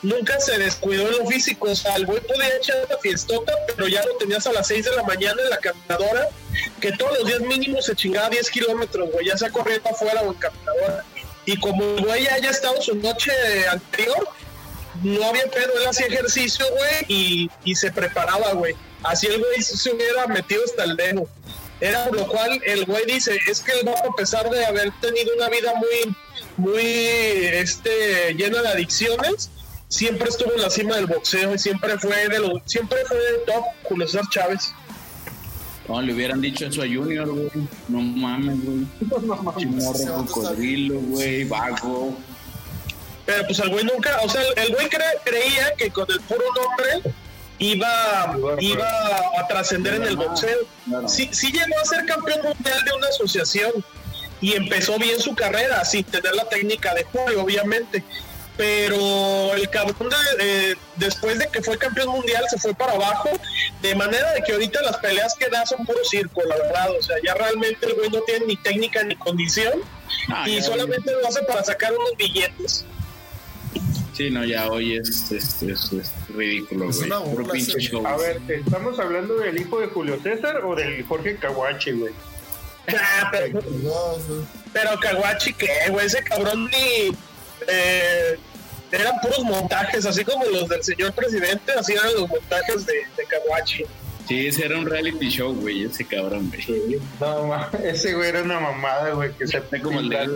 nunca se descuidó en lo físico. O sea, el güey podía echar la fiestota, pero ya lo tenías a las 6 de la mañana en la caminadora, que todos los días mínimo se chingaba 10 kilómetros, güey, ya sea corriendo afuera o en caminadora. Y como el güey haya estado su noche anterior, no había pedo, él hacía ejercicio, güey, y, y se preparaba, güey. Así el güey se hubiera metido hasta el dedo. Era por lo cual el güey dice, es que el vato, a pesar de haber tenido una vida muy, muy, este, llena de adicciones, siempre estuvo en la cima del boxeo y siempre fue de los, siempre fue de top Julio César Chávez. No, le hubieran dicho eso a Junior, güey. No mames, güey. [LAUGHS] Chimorro, cocodrilo, güey, vago. Pero pues el güey nunca, o sea, el- güey cre- creía que con el puro nombre iba, iba a trascender en el boxeo. Sí, sí llegó a ser campeón mundial de una asociación y empezó bien su carrera sin tener la técnica de Julio, obviamente. Pero el cabrón de- eh, después de que fue campeón mundial se fue para abajo, de manera de que ahorita las peleas que da son puro circo, la verdad. O sea, ya realmente el güey no tiene ni técnica ni condición Ah, y solamente lo hace para sacar unos billetes. Sí, no, ya hoy es, es, es- es ridículo, güey. una Puro pinche show. A ver, ¿estamos hablando del hijo de Julio César o del Jorge Caguachi, güey? Ah, pero, No, pero Kawachi, ¿qué, güey? Ese cabrón ni. eh, eran puros montajes, así como los del señor presidente, así eran los montajes de, de Kawachi. Sí, ese era un reality show, güey, ese cabrón, güey. No, ma, ese güey era una mamada, güey, que se Está como el de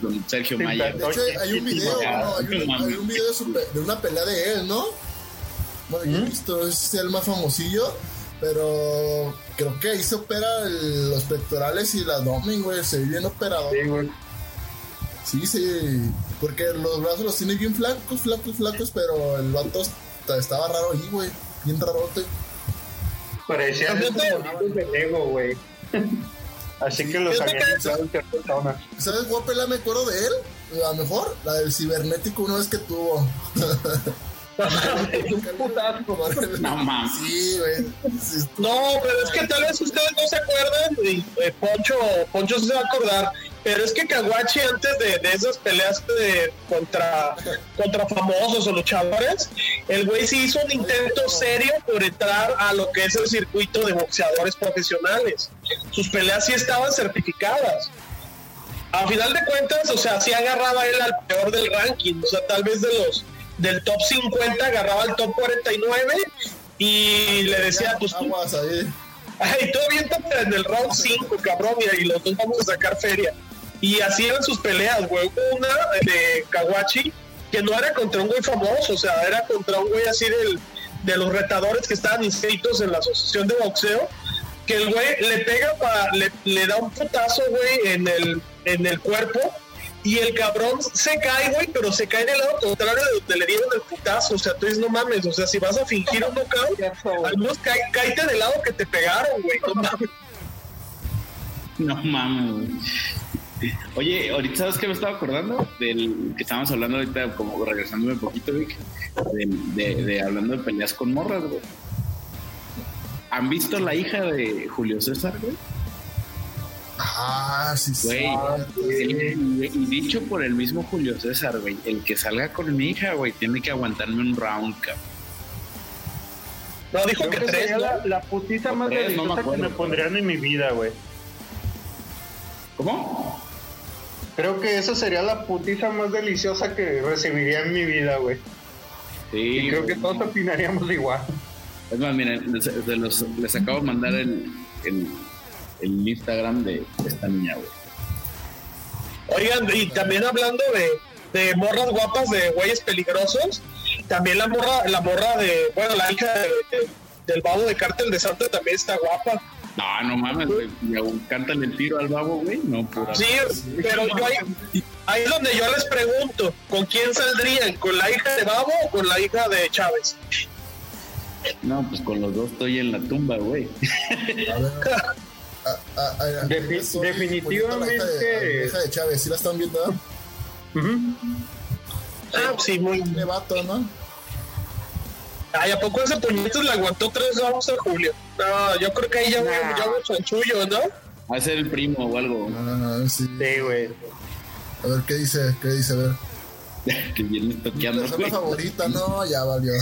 con Sergio se Maya. De hecho, hay un video, hay, un, hay video de, su pe- de una pelea de él, ¿no? Bueno, yo he visto, es el más famosillo, pero creo que ahí se opera el- los pectorales y el abdomen, güey, se ve bien operado. Sí, güey. Sí, sí, porque los brazos los tiene bien flacos, flacos, flacos, pero el vato est- estaba raro ahí, güey, bien rarote. Parecía de Lego, güey. [LAUGHS] Así que los habían que-. ¿Sabes cuál pelea me acuerdo de él? La mejor, la del cibernético una vez que tuvo. [LAUGHS] [LAUGHS] No mames. Sí, güey. Sí, No, pero es que tal vez ustedes no se acuerdan, y eh, Poncho, Poncho se va a acordar, pero es que Kawachi antes de, de esas peleas de, contra, contra famosos o luchadores, el güey sí hizo un intento serio por entrar a lo que es el circuito de boxeadores profesionales. Sus peleas sí estaban certificadas. A final de cuentas, o sea, sí agarraba él al peor del ranking, o sea, tal vez de los del top 50 agarraba al top 49 y le decía, pues tú. Ay, todo bien en el round 5, cabrón, y los dos vamos a sacar feria. Y así eran sus peleas, güey. Hubo una de Kawachi que no era contra un güey famoso, o sea, era contra un güey así del, de los retadores que estaban inscritos en la asociación de boxeo, que el güey le pega para, le, le da un putazo, güey, en el, en el cuerpo, y el cabrón se cae, güey, pero se cae del lado contrario de donde le dieron el putazo, o sea, tú dices, no mames, o sea, si vas a fingir un knockout, al menos cae, cáete del lado que te pegaron, güey, no mames. No mames. güey. Oye, ahorita sabes que me estaba acordando del que estábamos hablando ahorita, como regresándome un poquito, Vic, de, de- de hablando de peleas con morras, güey. ¿Han visto la hija de Julio César, güey? Ah, sí, sí. Güey, y dicho por el mismo Julio César, güey, el que salga con mi hija, güey, tiene que aguantarme un round, cabrón. No, dijo Creo que que tres, sería ¿no? la, la putiza más Tres, no me deliciosa que me pondrían en mi vida, güey. ¿Cómo? Creo que esa sería la putiza más deliciosa que recibiría en mi vida, güey. Sí, Y creo que todos opinaríamos igual. Es más, miren, les, de los- les acabo de mandar el, el, el Instagram de esta niña, güey. Oigan, y también hablando de, de morras guapas de güeyes peligrosos, también la morra, la morra de, bueno, la hija de- de- del babo de Cártel de Santa también está guapa. No, no mames, güey. Y aún cántale el tiro al babo, güey. No, pura. Sí, pero yo ahí, ahí es donde yo les pregunto, ¿con quién saldrían? ¿Con la hija de Babo o con la hija de Chávez? No, pues con los dos estoy en la tumba, güey. Ah, ah, ah, definitivamente- la hija de, la hija de Chávez, ¿sí la están viendo? Ah, sí, muy... De vato, ¿no? Ay, ¿a poco ese puñetas le aguantó tres rounds a Julio? No, yo creo que ahí ya, Nah. hubo chanchullo, ¿no? Va a ser el primo o algo. Ah, sí. Sí, güey. A ver, ¿qué dice? ¿Qué dice? A ver. [LAUGHS] que viene Mi toqueando, persona favorita, no, ya valió.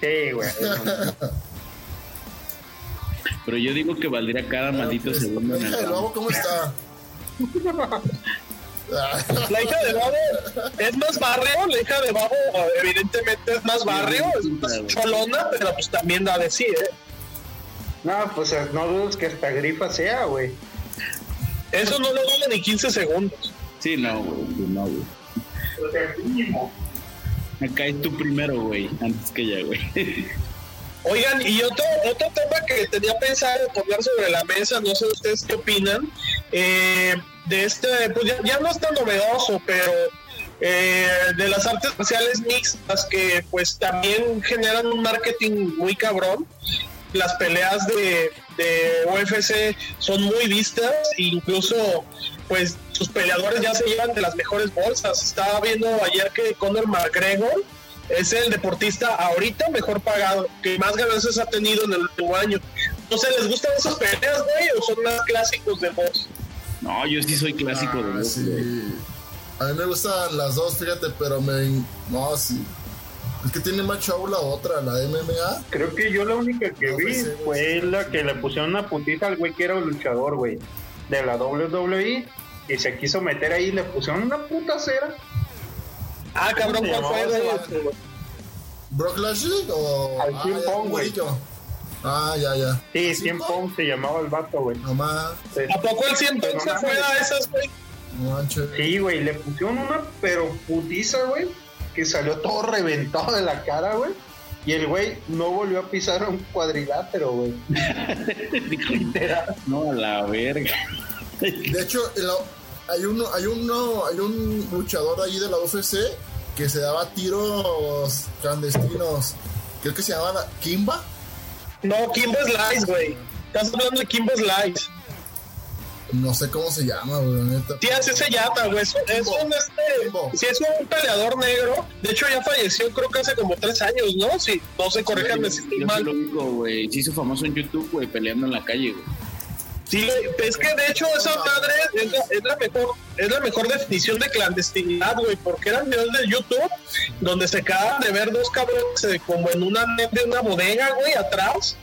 Sí, güey. [LAUGHS] Pero yo digo que valdría cada maldito Pues, segundo ¿cómo está? [LAUGHS] La hija de Babo es más barrio, la hija de Babo evidentemente es más barrio, es más cholona, pero pues también da de sí, ¿eh? No, pues no dudes que hasta grifa sea, güey. Eso no lo dura ni 15 segundos. Sí, no, güey. sí, No, güey. Acá es tú primero, güey. Antes que ella, güey. Oigan, y otro, otro tema que tenía pensado poner sobre la mesa, no sé ustedes qué opinan, eh, de este, pues ya, ya no es tan novedoso, pero eh, de las artes marciales mixtas que pues también generan un marketing muy cabrón. Las peleas de, UFC son muy vistas, incluso pues sus peleadores ya se llevan de las mejores bolsas. Estaba viendo ayer que Conor McGregor es el deportista ahorita mejor pagado, que más ganancias ha tenido en el último año. No sé, ¿les gustan esas peleas, güey, o son más clásicos de box? No, yo sí soy clásico de ah, sí. güey. A mí me gustan las dos, fíjate, pero me. No, sí. Es que tiene más show la otra, la MMA. Creo que yo la única que No, vi pues, sí, fue sí. la que le pusieron una puntita al güey que era un luchador, güey, de la WWE. Y se quiso meter ahí y le pusieron una puta cera. Ah, cabrón, ¿cuál fue, güey? ¿Brock Lashley o.? Al ah, ya, Pong, güey. Ah, ya, ya. Sí, ¿Así, 100 no? Pong se llamaba el vato, güey. No más. Sí. ¿A poco el 100 Pero se no fue a esas, güey? No manches. Sí, güey, le pusieron una pero putiza, güey, que salió todo reventado de la cara, güey. Y el güey no volvió a pisar un cuadrilátero, güey. [LAUGHS] Literal. No, a la verga. De hecho, hay uno, hay uno, hay un luchador ahí de la UFC que se daba tiros clandestinos. Creo que se llamaba Kimba. No, Kimbo Slice, güey. Estás hablando de Kimbo Slice. No sé cómo se llama, güey, neta. Sí, así se llama, güey. Es, un- es un, este, sí, es un peleador negro. De hecho, ya falleció, creo que hace como tres años, ¿no? Sí, no se corríjanme si estoy mal. lo digo, güey. Se hizo famoso en YouTube, güey, peleando en la calle, güey. Sí, es que de hecho esa madre es la, mejor es la mejor definición de clandestinidad, güey, porque eran videos de YouTube donde se acaban de ver dos cabrones eh, como en una de una bodega, güey, atrás.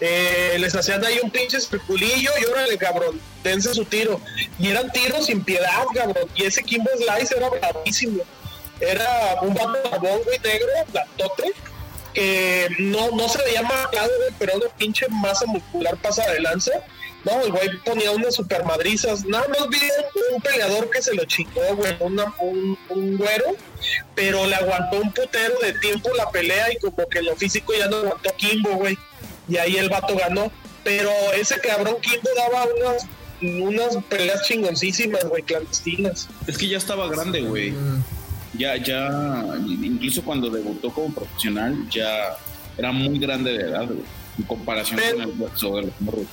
Eh, les hacían ahí un pinche especulillo y órale, cabrón, dense su tiro. Y eran tiros sin piedad, cabrón. Y ese Kimbo Slice era bravísimo. Era un vato güey, negro, plantote, que no, no se veía marcado, pero una pinche masa muscular pasa de lanza. No, el güey ponía unas super madrizas. Nada más vi un, un peleador que se lo chingó, güey, una- un, un güero, pero le aguantó un putero de tiempo la pelea y como que lo físico ya no aguantó Kimbo, güey. Y ahí el vato ganó. Pero ese cabrón Kimbo daba unas, unas peleas chingoncísimas, güey, clandestinas. Es que ya estaba grande, güey. Ya, ya, incluso cuando debutó como profesional, ya era muy grande de edad, güey. En comparación Pero- con el de los morros.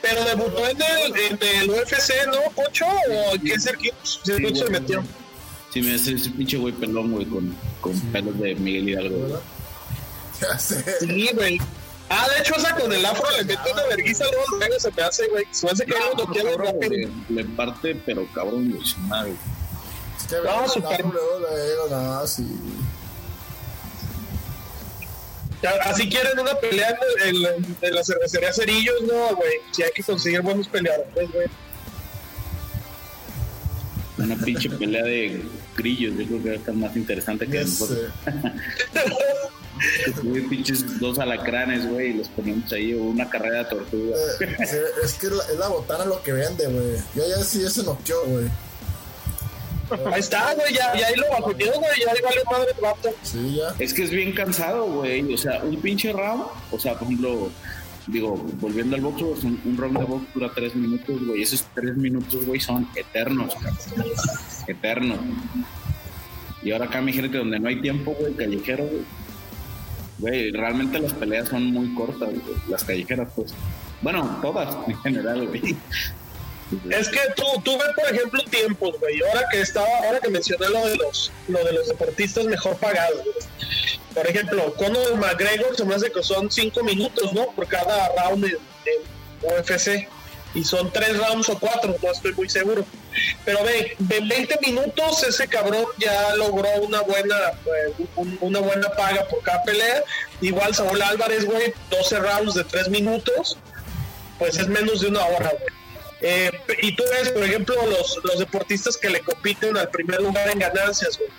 Pero debutó en el, en el UFC, ¿no, Pocho? ¿O qué circuito, circuito se güey. metió? Sí, me hace ese pinche güey pelón, güey, con, con pelos de Miguel Hidalgo. güey. ¿Verdad? Ya sé. Sí, güey. Ah, de hecho, esa con el afro le mete una vergüenza luego luego se me hace, güey. Se me hace que No, cabrón, rápido. le parte, pero cabrón, güey, su madre. Es que No, super- la luego, no, sí. Ya, Así quieren una pelea en, en- en la cervecería Cerillos, no, güey. Si hay que conseguir buenos peleadores, güey. Una pinche pelea de grillos, yo creo que va a estar más interesante que Ya nosotros. sé. Güey, pinches dos alacranes, güey, y los ponemos ahí, o una carrera de tortuga. Eh, es que la, es la botana lo que vende, güey. Yo ya sí, ese noqueó, güey. Ahí está, güey. Ya, ya ahí lo bajoneó, güey. Ya ahí vale madre el vato. Sí, ya. Es que es bien cansado, güey. O sea, un pinche round, o sea, por ejemplo, digo, volviendo al box, un, un round de box dura tres minutos, güey. Esos tres minutos, güey, son eternos, cabrón. Eternos. Y ahora acá me dijeron que donde no hay tiempo, güey, callejero, güey. Güey, realmente las peleas son muy cortas, güey. Las callejeras, pues. Bueno, todas en general, güey. Es que tú, ves, por ejemplo, tiempos, güey. Ahora que estaba, ahora que mencioné lo de los, lo de los deportistas mejor pagados. Por ejemplo, Conor McGregor se me hace que son cinco minutos, ¿no? Por cada round en, en UFC. Y son tres rounds o cuatro, no estoy muy seguro. Pero ve, en 20 minutos ese cabrón ya logró una buena, eh, un- una buena paga por cada pelea. Igual Saúl Álvarez, güey, 12 rounds de tres minutos, pues es menos de una hora, güey. Eh, y tú ves, por ejemplo, los, los deportistas que le compiten al primer lugar en ganancias, güey.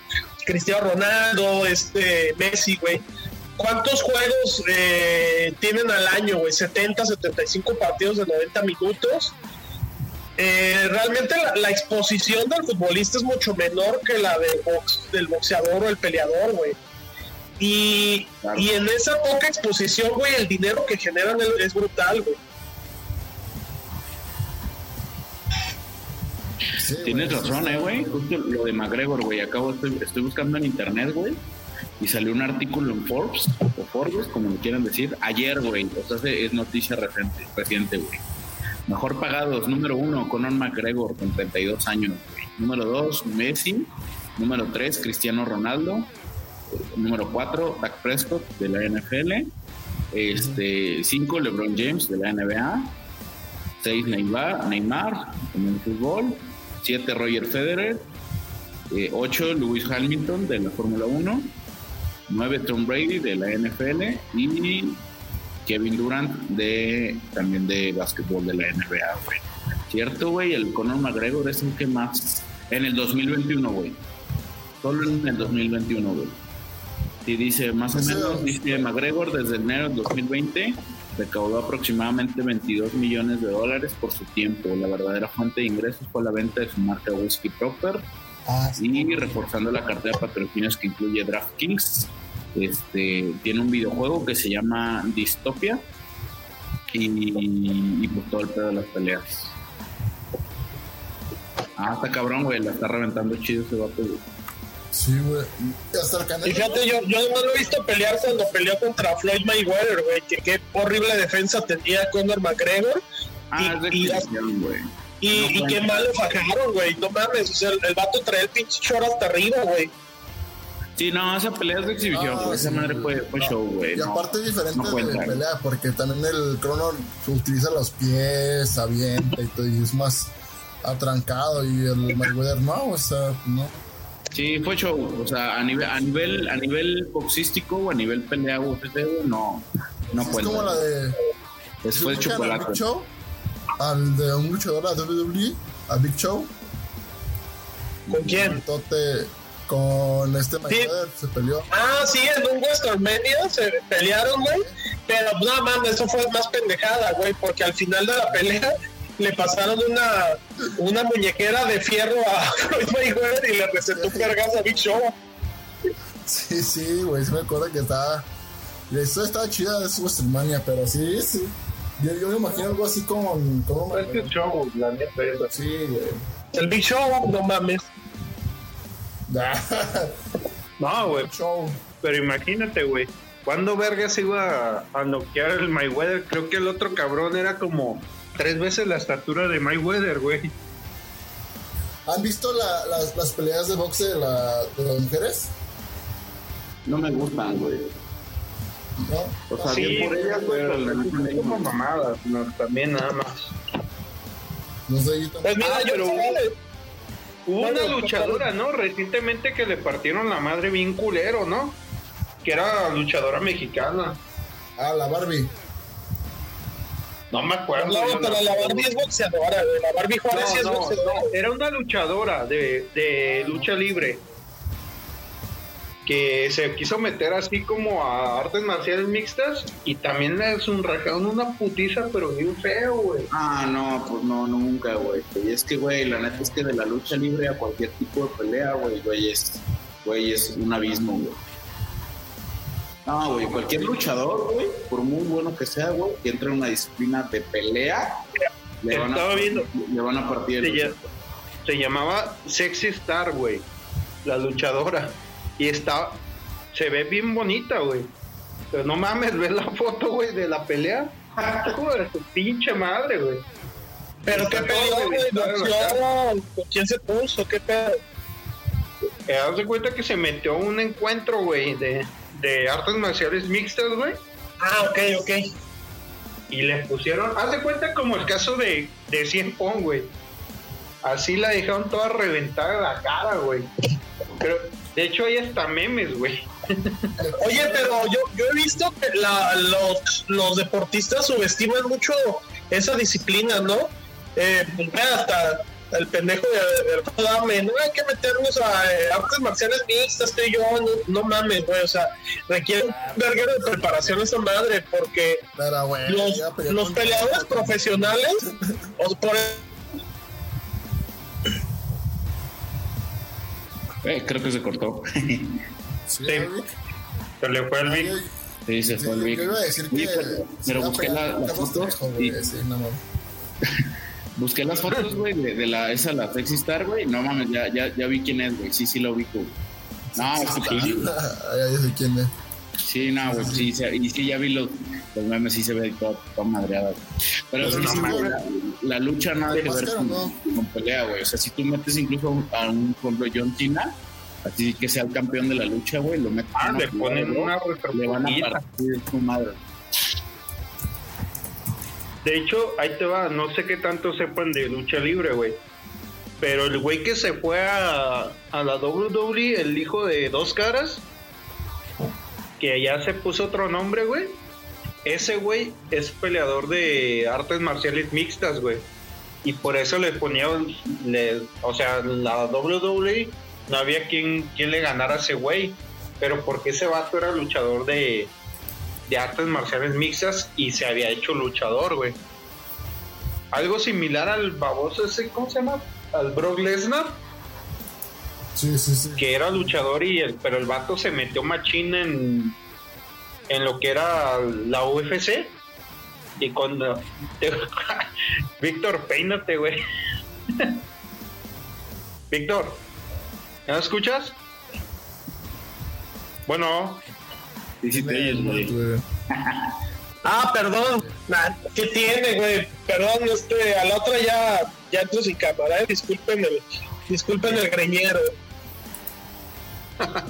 Cristiano Ronaldo, este Messi, güey. ¿Cuántos juegos eh, tienen al año, güey? 70, 75 partidos de 90 minutos. Eh, realmente la, la exposición del futbolista es mucho menor que la del, box, del boxeador o el peleador, güey. Y, Claro. y en esa poca exposición, güey, el dinero que generan es- es brutal, güey. Tienes razón, eh, güey. Justo lo de McGregor, güey. Acabo, estoy, buscando en internet, güey. Y salió un artículo en Forbes, o Forbes, como lo quieran decir, ayer, güey. O sea, se- es noticia reciente, reciente, güey. Mejor pagados, número uno, Conor McGregor, con 32 años, güey. Número dos, Messi. Número tres, Cristiano Ronaldo. Número cuatro, Dak Prescott, de la NFL. Este, cinco, LeBron James, de la NBA. 6 Neymar, Neymar en el fútbol, 7 Roger Federer, 8 Lewis Hamilton de la Fórmula 1, 9 Tom Brady de la NFL y Kevin Durant de también de básquetbol de la NBA, güey. Cierto, güey, el Conor McGregor es el que más en el 2021, güey. Solo en el 2021, güey. Y dice, más o Ese- menos, dice McGregor desde enero del 2020 recaudó aproximadamente 22 millones de dólares por su tiempo. La verdadera fuente de ingresos fue la venta de su marca Whiskey Proper Ah, sí. y reforzando la cartera de patrocinios que incluye DraftKings. Este, tiene un videojuego que se llama Dystopia y, y pues todo el pedo de las peleas. Ah, está cabrón, güey, la está reventando chido ese vato, güey. Sí, güey. Y Hasta el canal. Y fíjate, yo, yo no lo he visto pelear cuando peleó contra Floyd Mayweather, güey. Que qué horrible defensa tenía Conor McGregor. Ah, es de Y- y- exhibición, güey. Y, No y qué mal lo fajaron, güey. No mames, o sea, el, el vato trae el pinche short hasta arriba, güey. Sí, no, esa pelea es de exhibición, Ah. Esa sí, madre fue, fue no. show, güey. Y no. aparte es diferente no cuenta, de pelea, porque también el crono utiliza los pies, avienta y todo, y es más atrancado, y el Mayweather no, o sea, no. Sí, fue show. O sea, a nivel, a nivel, a nivel boxístico o a nivel pelea UFC, no, no es cuenta. como la de. Es ¿sí chocolate. Big Show? Al de un luchador de WWE, a Big Show. ¿Con quién? Tote, Con este Mayweather se peleó. Ah, sí, en un WrestleMania se pelearon, güey. Pero no mames, eso fue más pendejada, güey, porque al final de la pelea le pasaron una, una muñequera de fierro a [LAUGHS] Floyd Mayweather y le recetó un vergazo a Big Show. Sí, sí, güey, sí me acuerdo que estaba. Historia estaba chida de su WrestleMania, pero sí, sí. Yo, yo me imagino algo así con. como Es que show, la neta, eso. Sí, güey. El Big Show, no mames. [LAUGHS] No, güey. Show. Pero imagínate, güey. ¿Cuándo vergas iba a, a noquear el Mayweather? Creo que el otro cabrón era como tres veces la estatura de Mayweather, güey. ¿Han visto la- las, las peleas de boxe de, la, de las mujeres? No me gustan, güey. ¿No? O sea, Sí, bien por ellas, güey, pero como mamadas, no, también nada más. No sé, yo tampoco. Pues mira, Ah, yo pero- Hubo una luchadora, ¿no? Recientemente que le partieron la madre bien culero, ¿no? Que era luchadora mexicana. Ah, la Barbie. No me acuerdo. No, pero la Barbie es boxeadora, güey. La Barbie Juárez sí es No, boxeadora. era una luchadora de, de lucha libre que se quiso meter así como a artes marciales mixtas y también le es un rajaron una putiza pero bien feo, güey. Ah, no, pues no, nunca, güey. Y es que, güey, la neta es que de la lucha libre a cualquier tipo de pelea, güey, güey, es, güey, es un abismo, güey. No, güey, cualquier luchador, güey, por muy bueno que sea, güey, que entre en una disciplina de pelea, le van, a, viendo. le van a partir Se, se llamaba Sexy Star, güey, la luchadora y está se ve bien bonita, güey. Pero no mames, ves la foto, güey, de la pelea. [LAUGHS] Joder, su pinche madre, güey. Pero qué pedo, güey. reventado, boxeó, ¿Con quién se puso? ¿Qué pedo? Eh, haz de cuenta que se metió a un encuentro, güey, de, de artes marciales mixtas, güey. Ah, ok, ok. Y le pusieron, haz de cuenta como el caso de, de Cien Pong, güey. Así la dejaron toda reventada la cara, güey. Pero, de hecho, hay hasta memes, güey. [LAUGHS] Oye, pero yo, yo he visto que la- los, los deportistas subestiman mucho esa disciplina, ¿no? Eh, hasta el pendejo de, de no hay que meternos a eh, artes marciales mixtas, tú y yo, no, no mames, güey, o sea, requiere un verguero de preparación esa madre, porque Pero, güey. los, ya los peleadores profesionales, o por Eh, creo que se cortó. Sí, Sí. Se le fue el Vic. yo- Sí, se fue el yo Vic. iba a decir Sí, que. pero, busqué la- y- sí, no mames. [LAUGHS] Busqué las fotos, güey, de, de la, esa, la Sexy Star, güey. No mames, ya, ya, ya vi quién es, güey. Sí, sí lo ubico. güey. No, es que. Ah, ya sé quién es. Sí, no, güey, sí, sí, y sí, ya vi los, los memes, sí se ve toda, toda madreada. güey. Pero Pues sí, no sí, la, la lucha nada ¿De que ver con, o con pelea, güey. O sea, si tú metes incluso a un, a un por ejemplo, John Cena, así que sea el campeón de la lucha, güey, lo metes Ah, le ponen una le van a partir su madre. De hecho, ahí te va, no sé qué tanto sepan de lucha libre, güey. Pero el güey que se fue a, a la WWE, el hijo de dos caras, que ya se puso otro nombre, güey. Ese güey es peleador de artes marciales mixtas, güey. Y por eso le ponía, le- o sea, la WWE no había quien, quien le ganara a ese güey. Pero porque ese vato era luchador de, de artes marciales mixtas y se había hecho luchador, güey. Algo similar al baboso ese, ¿cómo se llama? Al Brock Lesnar, Sí, sí, sí. que era luchador y el, pero el vato se metió machín en, en lo que era la UFC. Y cuando [LAUGHS] Víctor, peínate, güey. [LAUGHS] Víctor, ¿me escuchas? Bueno, Sí, sí, te oyes, güey. güey. [LAUGHS] Ah, perdón. Nah, ¿Qué tiene, güey? Perdón, este, a la otra ya, ya entro sin cámara, eh. Disculpen el, disculpen el greñero. [LAUGHS]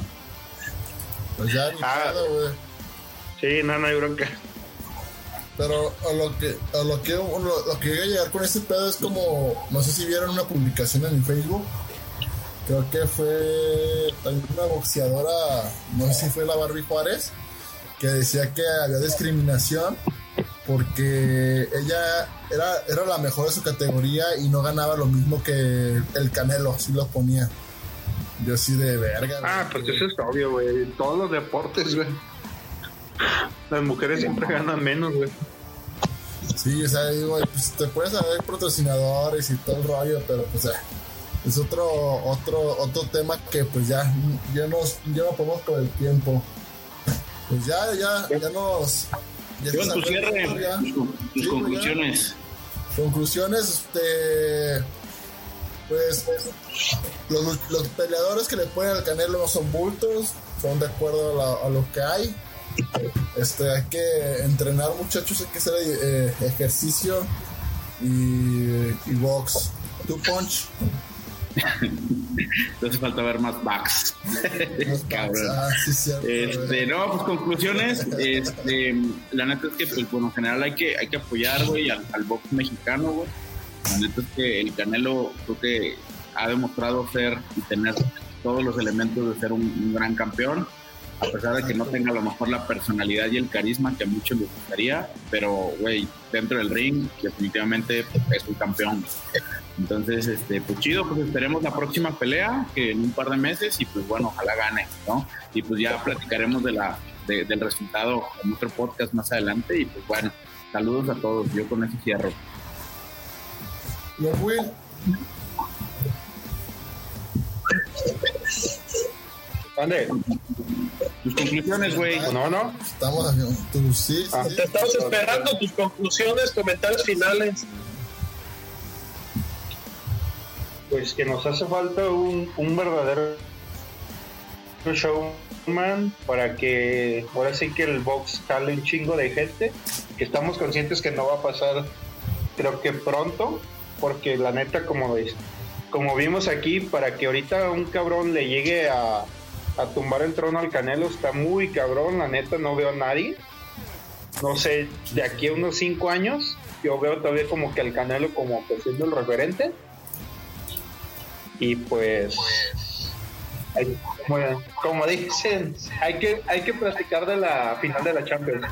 Pues ya ni Ah. pedo, güey. sí, no, no hay bronca. Pero a lo que a lo que lo, lo que iba a llegar con este pedo es como no sé si vieron una publicación en mi Facebook creo que fue también una boxeadora no sé si fue la Barbie Juárez que decía que había discriminación porque ella era era la mejor de su categoría y no ganaba lo mismo que el Canelo así lo ponía Yo así de verga. Ah, pues eso es obvio, güey. En todos los deportes, güey. Las mujeres siempre ganan menos, güey. Sí, o sea, digo, pues te puedes haber patrocinadores y todo el rollo, pero pues eh, es otro, otro, otro tema que pues ya, ya nos, ya no podemos con el tiempo. Pues ya, ya, ya nos. Ya Iván, se tu cierre, tus, con- tus Sí, pues, ya. conclusiones. Conclusiones, este. Pues los, los peleadores que le ponen al Canelo no son bultos, son de acuerdo a, la- a lo que hay. Este, hay que entrenar muchachos, hay que hacer eh, ejercicio y, y box. Tu punch. Hace falta ver más backs. [LAUGHS] Cabrón. Ah, sí, cierto, Este, no, pues conclusiones. Este, la neta es que, pues, bueno, en general hay que, hay que apoyar, güey, al, al box mexicano, güey. La neta es que el Canelo creo que ha demostrado ser y tener todos los elementos de ser un, un gran campeón, a pesar de que no tenga a lo mejor la personalidad y el carisma que a muchos les gustaría, pero, güey, dentro del ring, definitivamente es un campeón. Entonces, este, pues chido, pues esperemos la próxima pelea, que en un par de meses, y pues bueno, ojalá gane, ¿no? Y pues ya platicaremos de la, de- del resultado en otro podcast más adelante, y pues bueno, saludos a todos, yo con eso cierro. Will, ¿Dónde? Tus conclusiones, güey. No, no. estamos haciendo. Tú sí, sí, Ah, sí. Te estamos esperando tus conclusiones, comentarios finales. Pues que nos hace falta un, un verdadero showman para que ahora sí que el box jale un chingo de gente. Que estamos conscientes que no va a pasar, creo que pronto, porque la neta, como, es- como vimos aquí, para que ahorita un cabrón le llegue a, a tumbar el trono al Canelo, está muy cabrón. La neta, no veo a nadie. No sé, de aquí a unos cinco años, yo veo todavía como que al Canelo como que siendo el referente. Y pues, hay- como, como dicen, hay que, hay que platicar de la final de la Champions.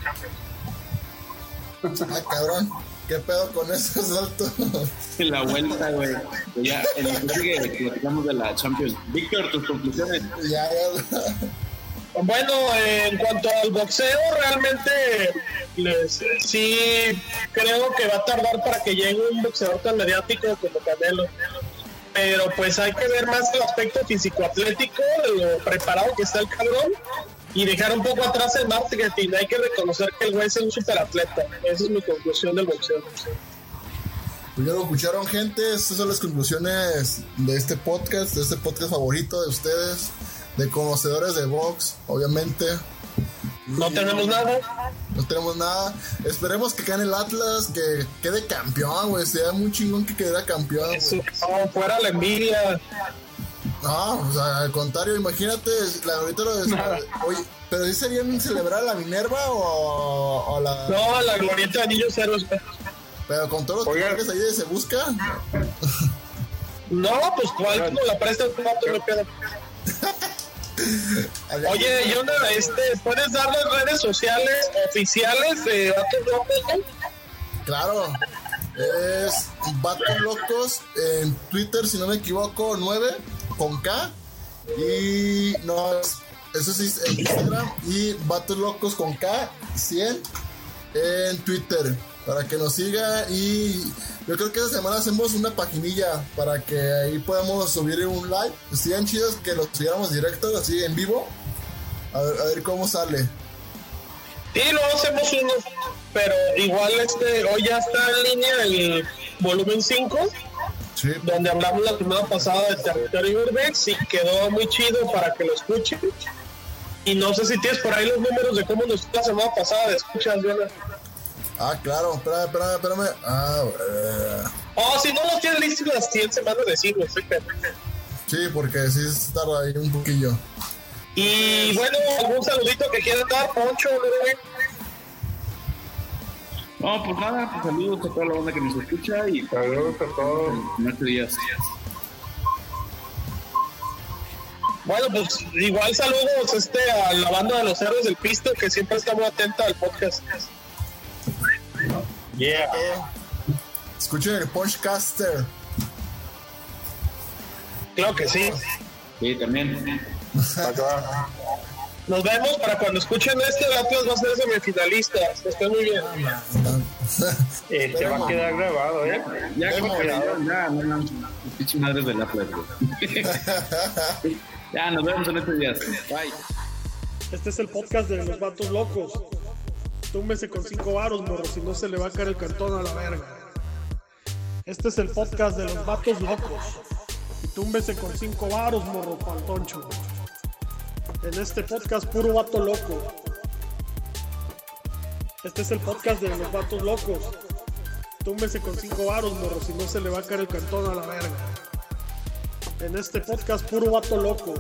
Ah, cabrón. ¿Qué pedo con ese salto? [LAUGHS] La vuelta, güey. Pues Ya, en el que platicamos de la Champions. Víctor, tus conclusiones. ya, ya. Bueno, en cuanto al boxeo, realmente les, sí creo que va a tardar para que llegue un boxeador tan mediático como Canelo. Pero pues hay que ver más el aspecto físico-atlético, lo preparado que está el cabrón, y dejar un poco atrás el marketing. Hay que reconocer que el güey es un superatleta. Esa es mi conclusión del boxeo. Pues ya lo escucharon, gente. Estas son las conclusiones de este podcast, de este podcast favorito de ustedes, de conocedores de box, obviamente. No tenemos nada. No tenemos nada. Esperemos que gane el Atlas, que quede campeón, güey. Sería muy chingón que quedara campeón. güey. Eso, no, fuera la envidia. No, o sea, al contrario, imagínate, la, ahorita lo de... Oye, pero ¿sí serían celebrar a la Minerva o, o la... No, la glorieta de güey. Pero con todos los que ahí se busca. No, pues cuál como la presta el plato no queda. [LAUGHS] Oye, Yona, este, ¿puedes dar las redes sociales oficiales de Vatos Locos? Claro. Es Vatos Locos en Twitter, si no me equivoco, 9 con K. Y no, es- eso sí en Instagram. Y Vatos Locos con K, 100 en Twitter. Para que nos siga. Y yo creo que esta semana hacemos una paginilla para que ahí podamos subir un live. Serían chidos que lo siguiéramos directo, así en vivo. A ver, a ver cómo sale. Sí, luego hacemos uno, pero igual este, hoy ya está en línea el volumen 5, Sí. donde hablamos la semana pasada de territorio urbex y quedó muy chido para que lo escuchen. Y no sé si tienes por ahí los números de cómo nos fue la semana pasada de escuchas. Ah, claro. Espérame, espérame, espérame. Ah, eh, Oh, si no los tienes listos las 100 semanas de siglo, sí, pero- Sí, porque sí se tarda ahí un poquillo. Y bueno, algún saludito que quieran dar, Poncho? No, pues nada, pues saludos a toda la banda que nos escucha y Saludos a todos. en este día. Bueno, pues igual saludos este, a la banda de los héroes del pisto que siempre está muy atenta al podcast. Yeah. Escuchen el Punchcaster. Claro que sí. Sí, también. Nos vemos para cuando escuchen este, el Atlas va a ser semifinalista. Estén muy bien. [LAUGHS] Este va a quedar grabado, ¿eh? Ya, que ya, no, no, pinche madres del Atlas. [LAUGHS] Ya, nos vemos en estos días. Bye. Este es el podcast de los vatos locos. Túmbese con cinco varos, morro, si no se le va a caer el cantón a la verga. Este es el podcast de los vatos locos. Y túmbese con cinco varos, morro, pa'l toncho. En este podcast, puro vato loco. Este es el podcast de los vatos locos. Túmbese con cinco varos, morro, si no se le va a caer el cantón a la verga. En este podcast, puro vato loco.